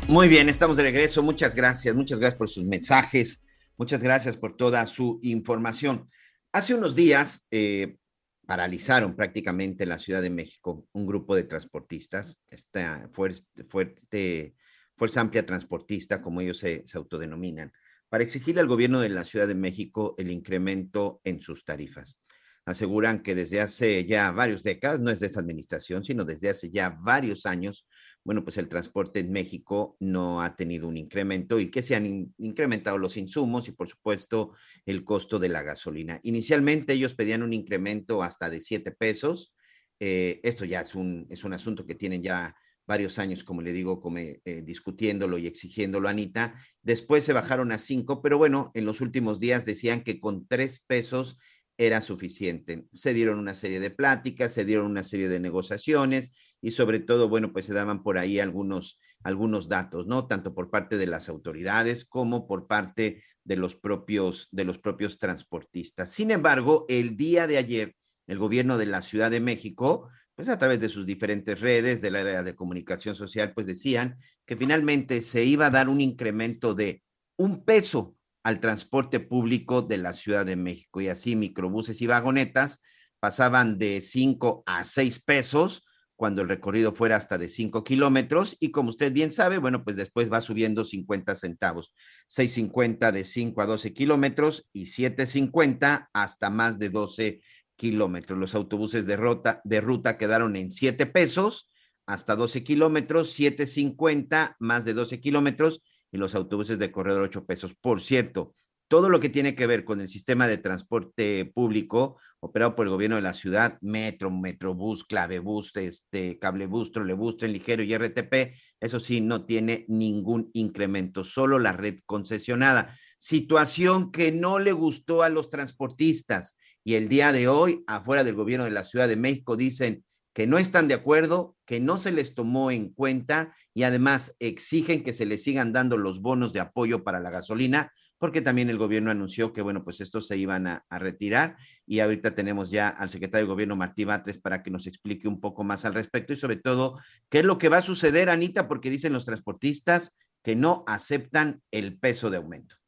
Muy bien, estamos de regreso. Muchas gracias, muchas gracias por sus mensajes. Muchas gracias por toda su información. Hace unos días eh, paralizaron prácticamente la Ciudad de México un grupo de transportistas, esta fuerte, fuerte, Fuerza Amplia Transportista, como ellos se, se autodenominan, para exigirle al gobierno de la Ciudad de México el incremento en sus tarifas. Aseguran que desde hace ya varias décadas, no es de esta administración, sino desde hace ya varios años, bueno, pues el transporte en México no ha tenido un incremento y que se han incrementado los insumos y por supuesto el costo de la gasolina. Inicialmente ellos pedían un incremento hasta de 7 pesos. Eh, esto ya es un, es un asunto que tienen ya varios años, como le digo, como, eh, discutiéndolo y exigiéndolo, Anita. Después se bajaron a 5, pero bueno, en los últimos días decían que con 3 pesos era suficiente. Se dieron una serie de pláticas, se dieron una serie de negociaciones y sobre todo, bueno, pues se daban por ahí algunos, algunos datos, ¿no? Tanto por parte de las autoridades como por parte de los propios, de los propios transportistas. Sin embargo, el día de ayer, el gobierno de la Ciudad de México, pues a través de sus diferentes redes, del área de comunicación social, pues decían que finalmente se iba a dar un incremento de un peso al transporte público de la Ciudad de México y así microbuses y vagonetas pasaban de 5 a 6 pesos cuando el recorrido fuera hasta de 5 kilómetros y como usted bien sabe, bueno, pues después va subiendo 50 centavos, 6.50 de 5 a 12 kilómetros y 7.50 hasta más de 12 kilómetros. Los autobuses de ruta, de ruta quedaron en 7 pesos hasta 12 kilómetros, 7.50 más de 12 kilómetros y los autobuses de corredor 8 pesos. Por cierto, todo lo que tiene que ver con el sistema de transporte público operado por el gobierno de la ciudad, Metro, Metrobús, Clavebús, este, Cablebús, Trolebús, Tren Ligero y RTP, eso sí, no tiene ningún incremento, solo la red concesionada. Situación que no le gustó a los transportistas y el día de hoy, afuera del gobierno de la Ciudad de México, dicen, que no están de acuerdo, que no se les tomó en cuenta y además exigen que se les sigan dando los bonos de apoyo para la gasolina, porque también el gobierno anunció que, bueno, pues estos se iban a, retirar y ahorita tenemos ya al secretario de gobierno Martí Batres para que nos explique un poco más al respecto y sobre todo qué es lo que va a suceder, Anita, porque dicen los transportistas que no aceptan el peso de aumento.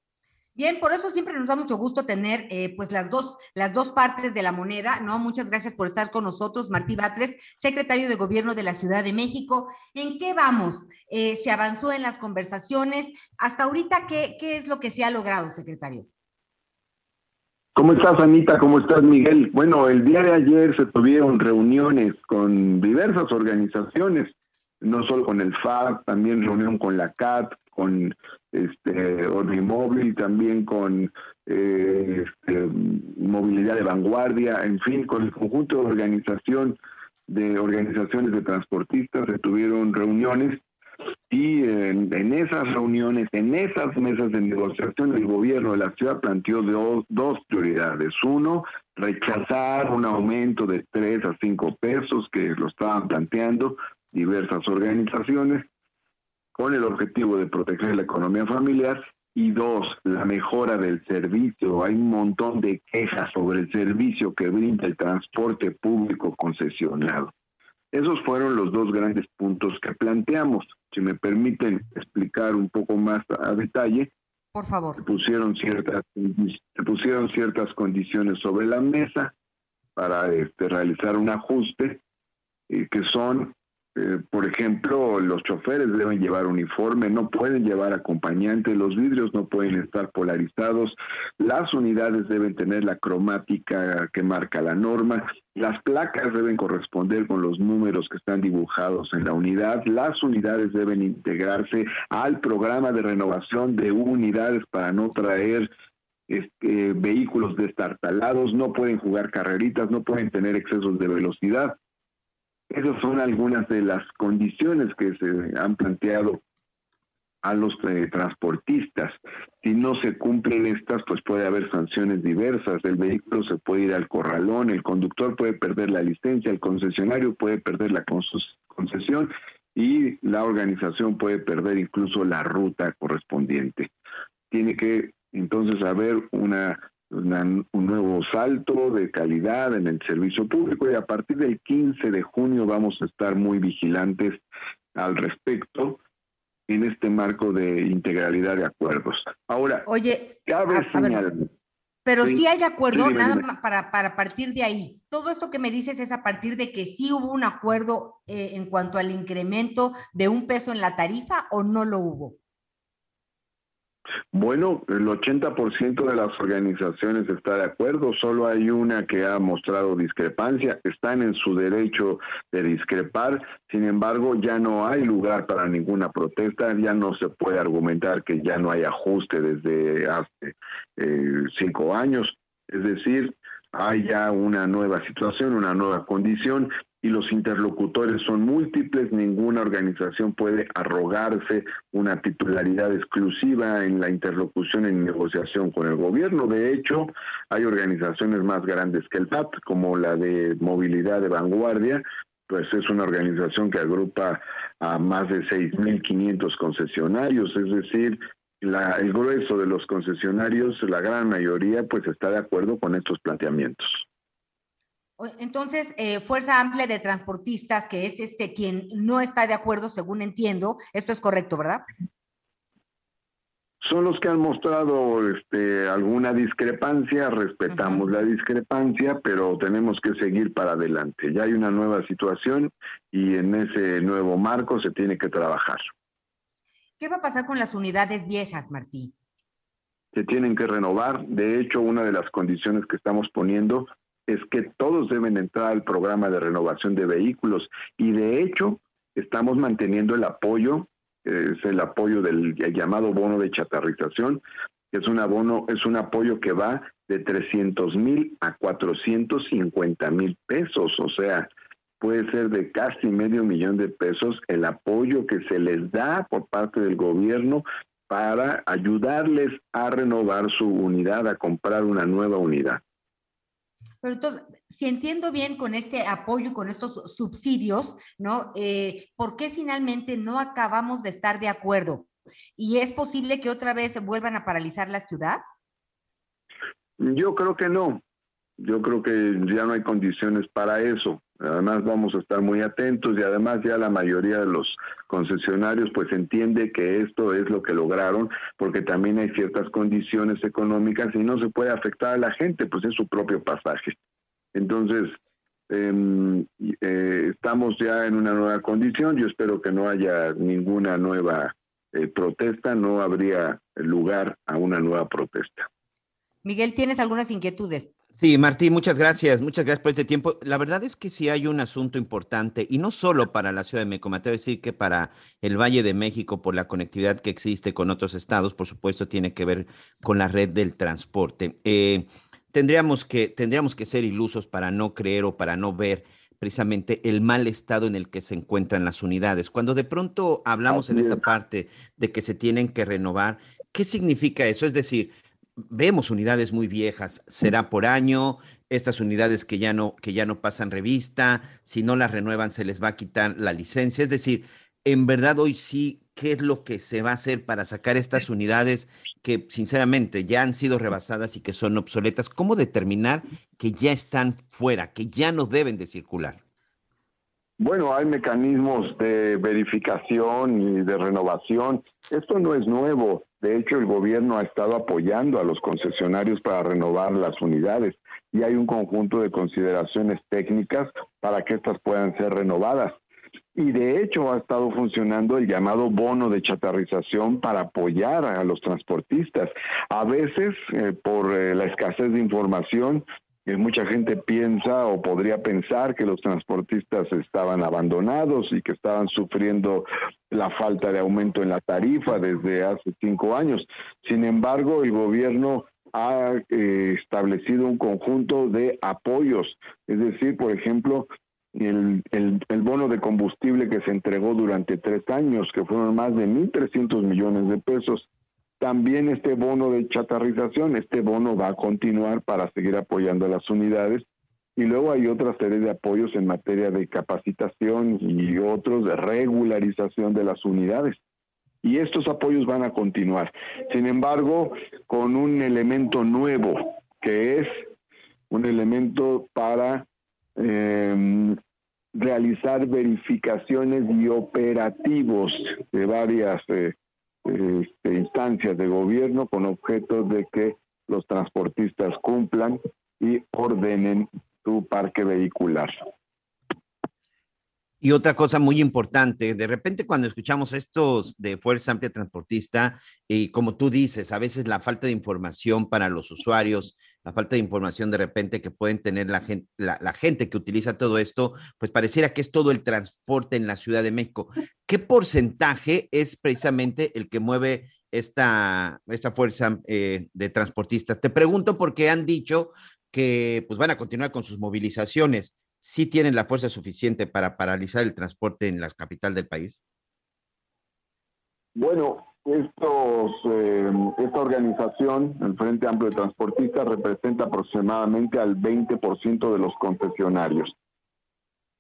Bien, por eso siempre nos da mucho gusto tener eh, pues las dos, las dos partes de la moneda, ¿no? Muchas gracias por estar con nosotros, Martí Batres, secretario de Gobierno de la Ciudad de México. ¿En qué vamos? Eh, ¿Se avanzó en las conversaciones? Hasta ahorita, ¿qué, ¿qué es lo que se ha logrado, secretario? ¿Cómo estás, Anita? ¿Cómo estás, Miguel? Bueno, el día de ayer se tuvieron reuniones con diversas organizaciones, no solo con el FAB, también reunión con la CAT, con este móvil también con eh, este, movilidad de vanguardia, en fin, con el conjunto de organización de organizaciones de transportistas se tuvieron reuniones y en, esas reuniones, en esas mesas de negociación, el gobierno de la ciudad planteó dos, dos prioridades. Uno, rechazar un aumento de 3 a 5 pesos que lo estaban planteando diversas organizaciones con el objetivo de proteger la economía familiar y dos, la mejora del servicio. Hay un montón de quejas sobre el servicio que brinda el transporte público concesionado. Esos fueron los dos grandes puntos que planteamos. Si me permiten explicar un poco más a detalle. Por favor. Se pusieron ciertas, se pusieron ciertas condiciones sobre la mesa para este, realizar un ajuste, eh, que son Eh, por ejemplo, los choferes deben llevar uniforme, no pueden llevar acompañante, los vidrios no pueden estar polarizados, las unidades deben tener la cromática que marca la norma, las placas deben corresponder con los números que están dibujados en la unidad, las unidades deben integrarse al programa de renovación de unidades para no traer este, vehículos destartalados, no pueden jugar carreritas, no pueden tener excesos de velocidad. Esas son algunas de las condiciones que se han planteado a los eh, transportistas. Si no se cumplen estas, pues puede haber sanciones diversas. El vehículo se puede ir al corralón, el conductor puede perder la licencia, el concesionario puede perder la concesión y la organización puede perder incluso la ruta correspondiente. Tiene que entonces haber una un nuevo salto de calidad en el servicio público y a partir del 15 de junio vamos a estar muy vigilantes al respecto en este marco de integralidad de acuerdos. Ahora, oye, cabe señalar. Pero si hay acuerdo, nada más para, para partir de ahí. Todo esto que me dices es a partir de que sí hubo un acuerdo eh, en cuanto al incremento de un peso en la tarifa o no lo hubo. Bueno, el 80% de las organizaciones está de acuerdo, solo hay una que ha mostrado discrepancia, están en su derecho de discrepar, sin embargo ya no hay lugar para ninguna protesta, ya no se puede argumentar que ya no hay ajuste desde hace eh, cinco años, es decir, hay ya una nueva situación, una nueva condición y los interlocutores son múltiples, ninguna organización puede arrogarse una titularidad exclusiva en la interlocución en negociación con el gobierno. De hecho, hay organizaciones más grandes que el PAT, como la de Movilidad de Vanguardia, pues es una organización que agrupa a más de 6.500 concesionarios, es decir, la, el grueso de los concesionarios, la gran mayoría, pues está de acuerdo con estos planteamientos. Entonces, eh, Fuerza Amplia de Transportistas, que es este quien no está de acuerdo, según entiendo, esto es correcto, ¿verdad? Son los que han mostrado este, alguna discrepancia, respetamos la discrepancia, pero tenemos que seguir para adelante. Ya hay una nueva situación y en ese nuevo marco se tiene que trabajar. ¿Qué va a pasar con las unidades viejas, Martí? Se tienen que renovar. De hecho, una de las condiciones que estamos poniendo es que todos deben entrar al programa de renovación de vehículos y de hecho estamos manteniendo el apoyo, es el apoyo del llamado bono de chatarrización, que es un abono, es un apoyo que va de 300 mil a 450 mil pesos, o sea, puede ser de casi medio millón de pesos el apoyo que se les da por parte del gobierno para ayudarles a renovar su unidad, a comprar una nueva unidad. Pero entonces, si entiendo bien con este apoyo, con estos subsidios, ¿no? Eh, ¿Por qué finalmente no acabamos de estar de acuerdo? ¿Y es posible que otra vez vuelvan a paralizar la ciudad? Yo creo que no. Yo creo que ya no hay condiciones para eso. Además vamos a estar muy atentos y además ya la mayoría de los concesionarios pues entiende que esto es lo que lograron porque también hay ciertas condiciones económicas y no se puede afectar a la gente, pues es su propio pasaje. Entonces, em, eh, estamos ya en una nueva condición, yo espero que no haya ninguna nueva eh, protesta, no habría lugar a una nueva protesta. Miguel, ¿tienes algunas inquietudes? Sí, Martín, muchas gracias, muchas gracias por este tiempo. La verdad es que sí hay un asunto importante, y no solo para la Ciudad de México, me atrevo a decir que para el Valle de México, por la conectividad que existe con otros estados, por supuesto, tiene que ver con la red del transporte. Eh, tendríamos, que, tendríamos que ser ilusos para no creer o para no ver precisamente el mal estado en el que se encuentran las unidades. Cuando de pronto hablamos en esta parte de que se tienen que renovar, ¿qué significa eso? Es decir, vemos unidades muy viejas, será por año, estas unidades que ya no que ya no pasan revista, si no las renuevan se les va a quitar la licencia, es decir, en verdad hoy sí qué es lo que se va a hacer para sacar estas unidades que sinceramente ya han sido rebasadas y que son obsoletas, cómo determinar que ya están fuera, que ya no deben de circular. Bueno, hay mecanismos de verificación y de renovación. Esto no es nuevo. De hecho, el gobierno ha estado apoyando a los concesionarios para renovar las unidades y hay un conjunto de consideraciones técnicas para que estas puedan ser renovadas. y de hecho ha estado funcionando el llamado bono de chatarrización para apoyar a los transportistas. A veces, eh, por eh, la escasez de información, eh, mucha gente piensa o podría pensar que los transportistas estaban abandonados y que estaban sufriendo la falta de aumento en la tarifa desde hace cinco años. Sin embargo, el gobierno ha establecido un conjunto de apoyos, es decir, por ejemplo, el, el, bono de combustible que se entregó durante tres años, que fueron más de 1.300 millones de pesos. También este bono de chatarrización, este bono va a continuar para seguir apoyando a las unidades. Y luego hay otra serie de apoyos en materia de capacitación y otros de regularización de las unidades. Y estos apoyos van a continuar. Sin embargo, con un elemento nuevo, que es un elemento para eh, realizar verificaciones y operativos de varias eh, este, instancias de gobierno con objeto de que los transportistas cumplan y ordenen su parque vehicular. Y otra cosa muy importante, de repente cuando escuchamos estos de Fuerza Amplia Transportista, y como tú dices, a veces la falta de información para los usuarios, la falta de información de repente que pueden tener la gente, la, gente que utiliza todo esto, pues pareciera que es todo el transporte en la Ciudad de México. ¿Qué porcentaje es precisamente el que mueve esta, esta fuerza eh, de transportistas? Te pregunto porque han dicho que pues van a continuar con sus movilizaciones sí tienen la fuerza suficiente para paralizar el transporte en la capital del país? Bueno, estos, eh, esta organización, el Frente Amplio de Transportistas, representa aproximadamente al 20% de los concesionarios.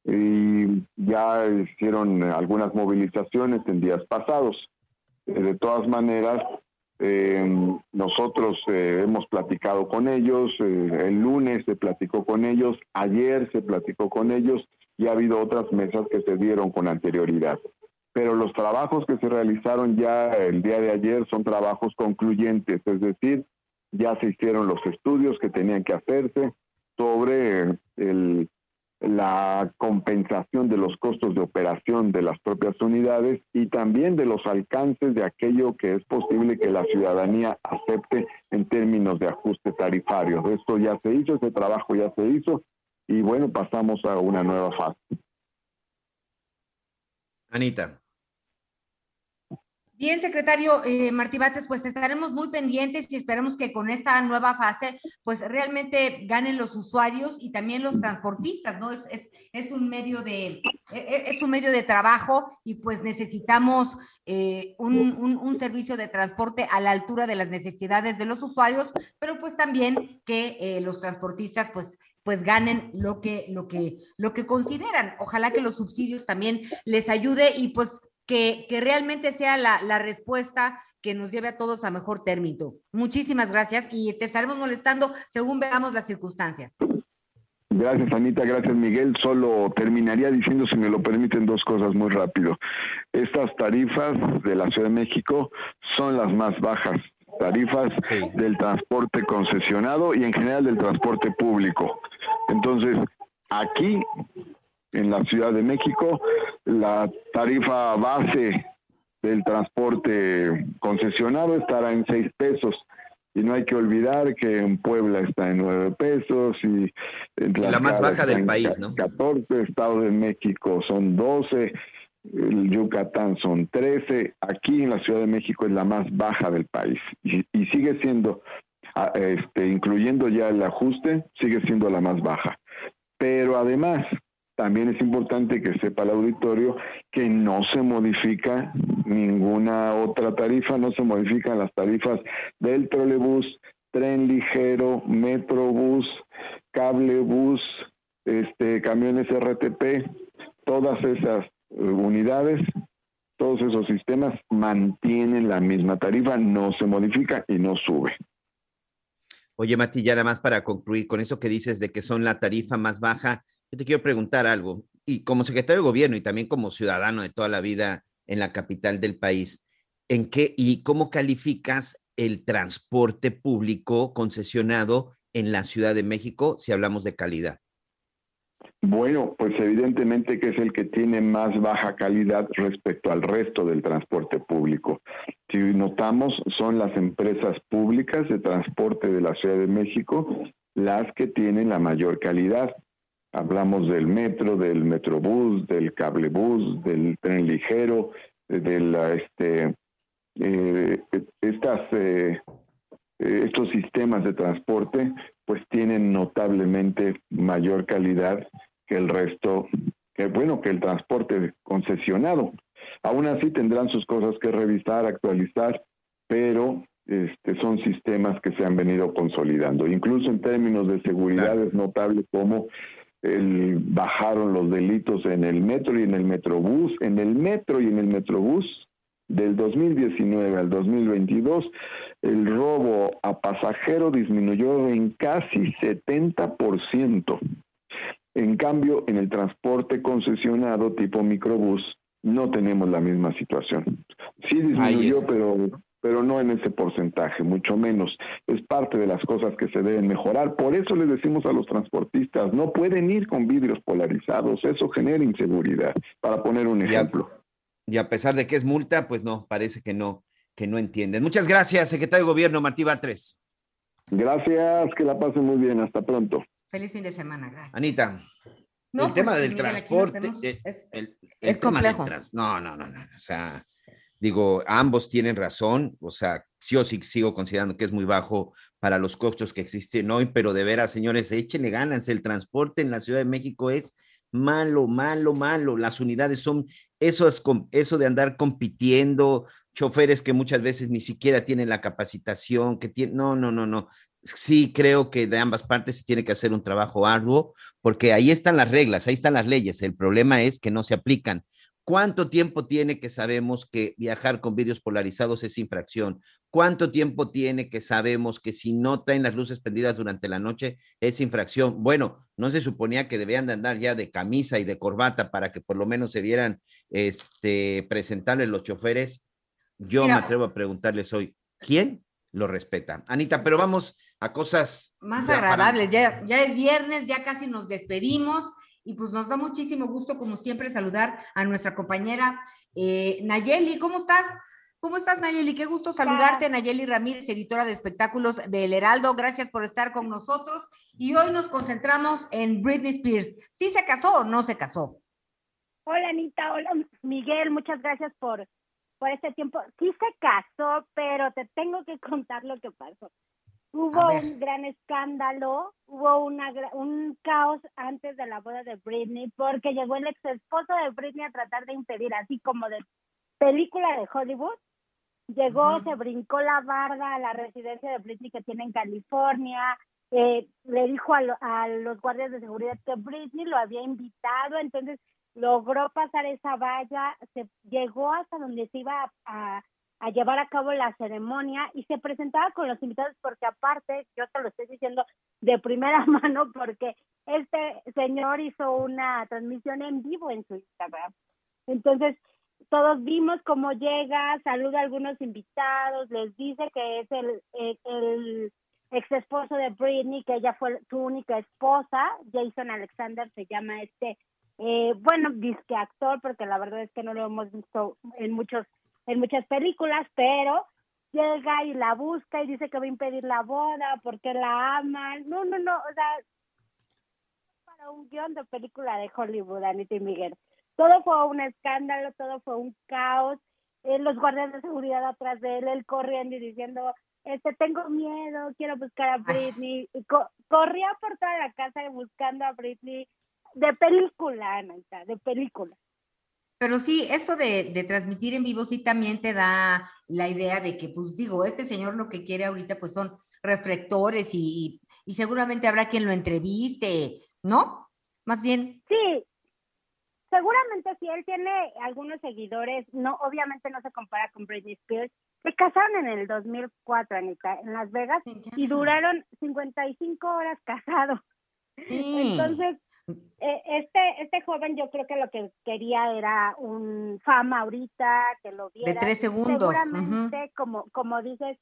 Y ya hicieron algunas movilizaciones en días pasados. Eh, de todas maneras, eh, nosotros eh, hemos platicado con ellos, eh, el lunes se platicó con ellos, ayer se platicó con ellos y ha habido otras mesas que se dieron con anterioridad. Pero los trabajos que se realizaron ya el día de ayer son trabajos concluyentes, es decir, ya se hicieron los estudios que tenían que hacerse sobre el la compensación de los costos de operación de las propias unidades y también de los alcances de aquello que es posible que la ciudadanía acepte en términos de ajuste tarifario. Esto ya se hizo, ese trabajo ya se hizo y bueno, pasamos a una nueva fase. Anita. Bien, secretario eh, Martí Bates, pues estaremos muy pendientes y esperemos que con esta nueva fase, pues realmente ganen los usuarios y también los transportistas, ¿no? Es, es, un medio de, e, e, es un medio de trabajo y pues necesitamos eh, un, un, servicio de transporte a la altura de las necesidades de los usuarios, pero pues también que eh, los transportistas pues pues ganen lo que, lo que, lo que consideran. Ojalá que los subsidios también les ayude y pues que, realmente sea la, respuesta que nos lleve a todos a mejor término. Muchísimas gracias y te estaremos molestando según veamos las circunstancias. Gracias, Anita. Gracias, Miguel. Solo terminaría diciendo, si me lo permiten, dos cosas muy rápido. Estas tarifas de la Ciudad de México son las más bajas tarifas del transporte concesionado y en general del transporte público. Entonces, aquí en la Ciudad de México, la tarifa base del transporte concesionado estará en seis pesos. Y no hay que olvidar que en Puebla está en nueve pesos y en la más baja del país, ¿no? 14, Estado de México son 12, el Yucatán son 13, aquí en la Ciudad de México es la más baja del país y, y sigue siendo, ah, este, incluyendo ya el ajuste, sigue siendo la más baja. Pero además, también es importante que sepa el auditorio que no se modifica ninguna otra tarifa, no se modifican las tarifas del trolebús, tren ligero, metrobús, cablebús, este, camiones RTP, todas esas eh, unidades, todos esos sistemas mantienen la misma tarifa, no se modifica y no sube. Oye, Mati, ya nada más para concluir con eso que dices de que son la tarifa más baja, yo te quiero preguntar algo, y como secretario de gobierno y también como ciudadano de toda la vida en la capital del país, ¿en qué y cómo calificas el transporte público concesionado en la Ciudad de México si hablamos de calidad? Bueno, pues evidentemente que es el que tiene más baja calidad respecto al resto del transporte público. Si notamos, son las empresas públicas de transporte de la Ciudad de México las que tienen la mayor calidad. Hablamos del metro, del metrobús, del cablebús, del tren ligero, del este eh, estas eh, estos sistemas de transporte pues tienen notablemente mayor calidad que el resto, que bueno, que el transporte concesionado. Aún así tendrán sus cosas que revisar, actualizar, pero este, son sistemas que se han venido consolidando. Incluso en términos de seguridad es notable cómo el, bajaron los delitos en el metro y en el metrobús. En el metro y en el metrobús del 2019 al 2022, el robo a pasajero disminuyó en casi 70%. En cambio, en el transporte concesionado tipo microbús no tenemos la misma situación. Sí disminuyó, pero pero no en ese porcentaje, mucho menos. Es parte de las cosas que se deben mejorar. Por eso les decimos a los transportistas, no pueden ir con vidrios polarizados, eso genera inseguridad, para poner un ejemplo. Y a, pesar de que es multa, pues no, parece que no, que no entienden. Muchas gracias, secretario de Gobierno Martí Batres. Gracias, que la pasen muy bien, hasta pronto. Feliz fin de semana, gracias. Anita, el tema del transporte, es, el, complejo. no, no, no, no, o sea, Digo, ambos tienen razón, o sea, sí o sí sigo considerando que es muy bajo para los costos que existen hoy, pero de veras, señores, échenle ganas. El transporte en la Ciudad de México es malo, malo, malo. Las unidades son eso, es, eso de andar compitiendo, choferes que muchas veces ni siquiera tienen la capacitación, que tienen, no, no, no, no. Sí creo que de ambas partes se tiene que hacer un trabajo arduo, porque ahí están las reglas, ahí están las leyes. El problema es que no se aplican. ¿Cuánto tiempo tiene que sabemos que viajar con vidrios polarizados es infracción? ¿Cuánto tiempo tiene que sabemos que si no traen las luces prendidas durante la noche es infracción? Bueno, no se suponía que debían de andar ya de camisa y de corbata para que por lo menos se vieran este, presentables los choferes. Yo me atrevo a preguntarles hoy, ¿quién lo respeta? Anita, pero vamos a cosas más agradables. Ya, ya es viernes, ya casi nos despedimos. Y pues nos da muchísimo gusto, como siempre, saludar a nuestra compañera eh, Nayeli. ¿Cómo estás? ¿Cómo estás, Nayeli? Qué gusto saludarte, Nayeli Ramírez, editora de espectáculos del Heraldo. Gracias por estar con nosotros. Y hoy nos concentramos en Britney Spears. ¿Sí se casó o no se casó? Hola, Anita. Hola, Miguel. Muchas gracias por, por este tiempo. Sí se casó, pero te tengo que contar lo que pasó. Hubo un gran escándalo, hubo una, un caos antes de la boda de Britney porque llegó el ex esposo de Britney a tratar de impedir, así como de película de Hollywood. Llegó, se brincó la barda a la residencia de Britney que tiene en California, eh, le dijo a, a, los guardias de seguridad que Britney lo había invitado, entonces logró pasar esa valla, se llegó hasta donde se iba a a llevar a cabo la ceremonia y se presentaba con los invitados porque aparte, yo te lo estoy diciendo de primera mano porque este señor hizo una transmisión en vivo en su Instagram. Entonces, todos vimos cómo llega, saluda a algunos invitados, les dice que es el, el, ex esposo de Britney, que ella fue su única esposa, Jason Alexander se llama este, eh, bueno, disque actor, porque la verdad es que no lo hemos visto en muchos en muchas películas, pero llega y la busca y dice que va a impedir la boda porque la ama. No, no, no, o sea, para un guion de película de Hollywood, Anita y Miguel. Todo fue un escándalo, todo fue un caos. Eh, los guardias de seguridad atrás de él, él corriendo y diciendo, este, tengo miedo, quiero buscar a Britney. Y corría por toda la casa buscando a Britney de película, Anita, de película. Pero sí, esto de, transmitir en vivo sí también te da la idea de que, pues digo, este señor lo que quiere ahorita pues son reflectores y, seguramente habrá quien lo entreviste, ¿no? Más bien. Sí, seguramente si él tiene algunos seguidores, no, obviamente no se compara con Britney Spears. Se casaron en el 2004, Anita, en Las Vegas y duraron 55 horas casados. Entonces, eh, este, este joven yo creo que lo que quería era un fama ahorita, que lo viera. De tres segundos. Seguramente, como, como dices,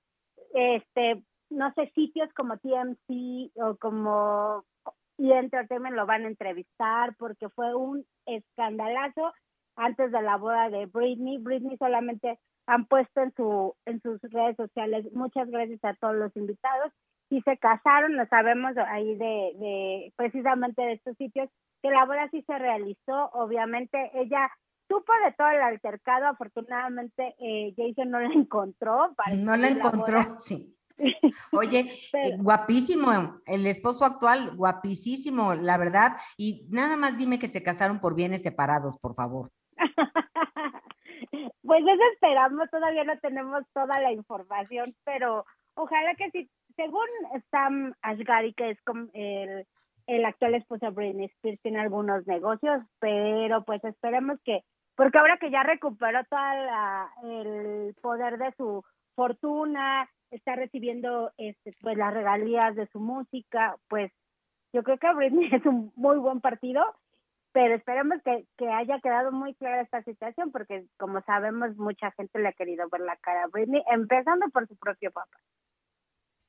este, no sé, sitios como TMC o como y Entertainment lo van a entrevistar porque fue un escandalazo antes de la boda de Britney. Britney solamente han puesto en su en sus redes sociales muchas gracias a todos los invitados y se casaron, lo sabemos ahí de, de precisamente de estos sitios que la boda sí se realizó, obviamente ella supo de todo el altercado, afortunadamente eh, Jason no la encontró. No la encontró, sí. Oye, eh, guapísimo, el esposo actual, guapísimo, la verdad. Y nada más dime que se casaron por bienes separados, por favor. pues eso esperamos, todavía no tenemos toda la información, pero ojalá que sí, según Sam Ashgari, que es el, el actual esposo de Britney Spears, tiene algunos negocios, pero pues esperemos que, porque ahora que ya recuperó todo el poder de su fortuna, está recibiendo este, pues las regalías de su música, pues yo creo que Britney es un muy buen partido, pero esperemos que, que haya quedado muy clara esta situación, porque como sabemos, mucha gente le ha querido ver la cara a Britney, empezando por su propio papá.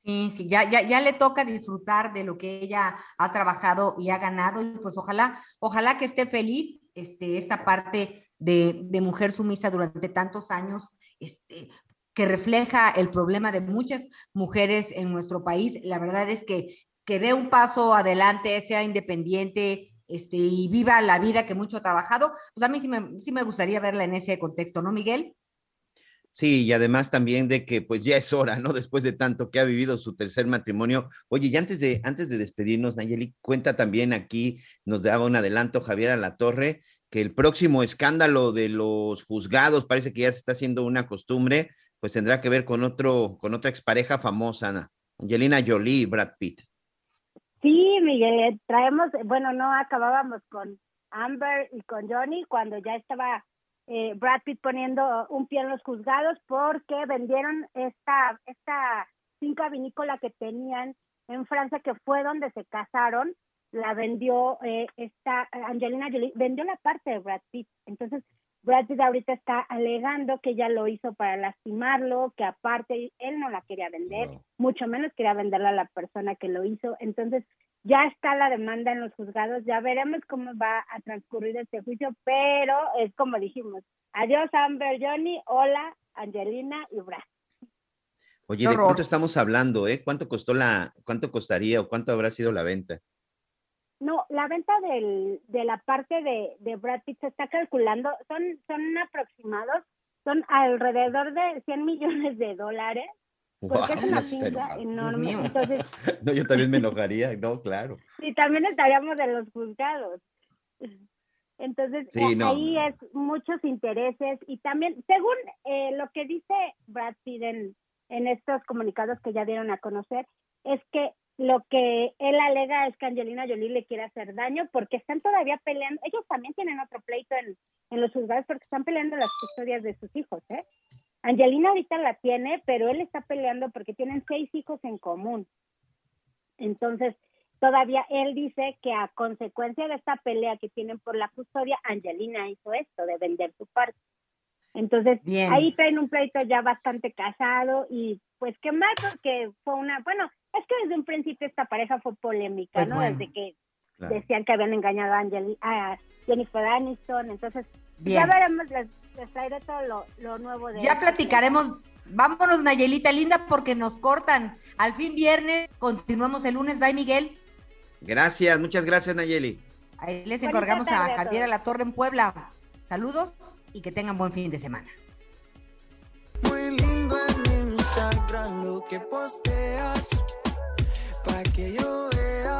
Sí, sí, ya, ya, ya le toca disfrutar de lo que ella ha trabajado y ha ganado, y pues ojalá, ojalá que esté feliz este, esta parte de, de mujer sumisa durante tantos años, este, que refleja el problema de muchas mujeres en nuestro país. La verdad es que que dé un paso adelante, sea independiente este, y viva la vida que mucho ha trabajado, pues a mí sí me, sí me gustaría verla en ese contexto, ¿no, Miguel? Sí, y además también de que pues ya es hora, ¿no? Después de tanto que ha vivido su tercer matrimonio. Oye, y antes de, antes de despedirnos, Nayeli, cuenta también aquí, nos daba un adelanto Javier a la Torre, que el próximo escándalo de los juzgados, parece que ya se está haciendo una costumbre, pues tendrá que ver con otro, con otra expareja famosa, Angelina Jolie y Brad Pitt. Sí, Miguel, traemos, bueno, no acabábamos con Amber y con Johnny cuando ya estaba eh, Brad Pitt poniendo un pie en los juzgados porque vendieron esta, esta finca vinícola que tenían en Francia, que fue donde se casaron, la vendió eh, esta Angelina Jolie, vendió la parte de Brad Pitt. Entonces, Brad Pitt ahorita está alegando que ella lo hizo para lastimarlo, que aparte él no la quería vender, mucho menos quería venderla a la persona que lo hizo. Entonces, ya está la demanda en los juzgados, ya veremos cómo va a transcurrir este juicio, pero es como dijimos, adiós Amber, Johnny, hola Angelina y Brad. Oye, ¿de cuánto estamos hablando, eh? ¿Cuánto costó la, cuánto costaría o cuánto habrá sido la venta? No, la venta del, de la parte de, de Brad Pitt se está calculando, son, son aproximados, son alrededor de 100 millones de dólares, porque es una finca enorme. Entonces, no, yo también me enojaría, no, claro. Y también estaríamos en los juzgados. Entonces, ahí es muchos intereses y también, según eh, lo que dice Brad Pitt en, en estos comunicados que ya dieron a conocer, es que lo que él alega es que Angelina Jolie le quiere hacer daño porque están todavía peleando, ellos también tienen otro pleito en, en los juzgados porque están peleando las custodias de sus hijos, ¿eh? Angelina ahorita la tiene, pero él está peleando porque tienen seis hijos en común. Entonces, todavía él dice que a consecuencia de esta pelea que tienen por la custodia, Angelina hizo esto, de vender su parte. Entonces, ahí traen un pleito ya bastante casado y pues qué mal porque fue una, bueno, es que desde un principio esta pareja fue polémica, pues ¿no? Desde que decían que habían engañado a, Angel a Jennifer Aniston, entonces ya veremos, les, traeré todo lo, nuevo de... Ya platicaremos, vámonos Nayelita linda porque nos cortan, al fin viernes, continuamos el lunes, bye Miguel. Gracias, muchas gracias Nayeli. Ahí les encargamos a Javier a la Torre en Puebla. Saludos y que tengan buen fin de semana. Muy lindo en Instagram lo que posteas, para que yo vea.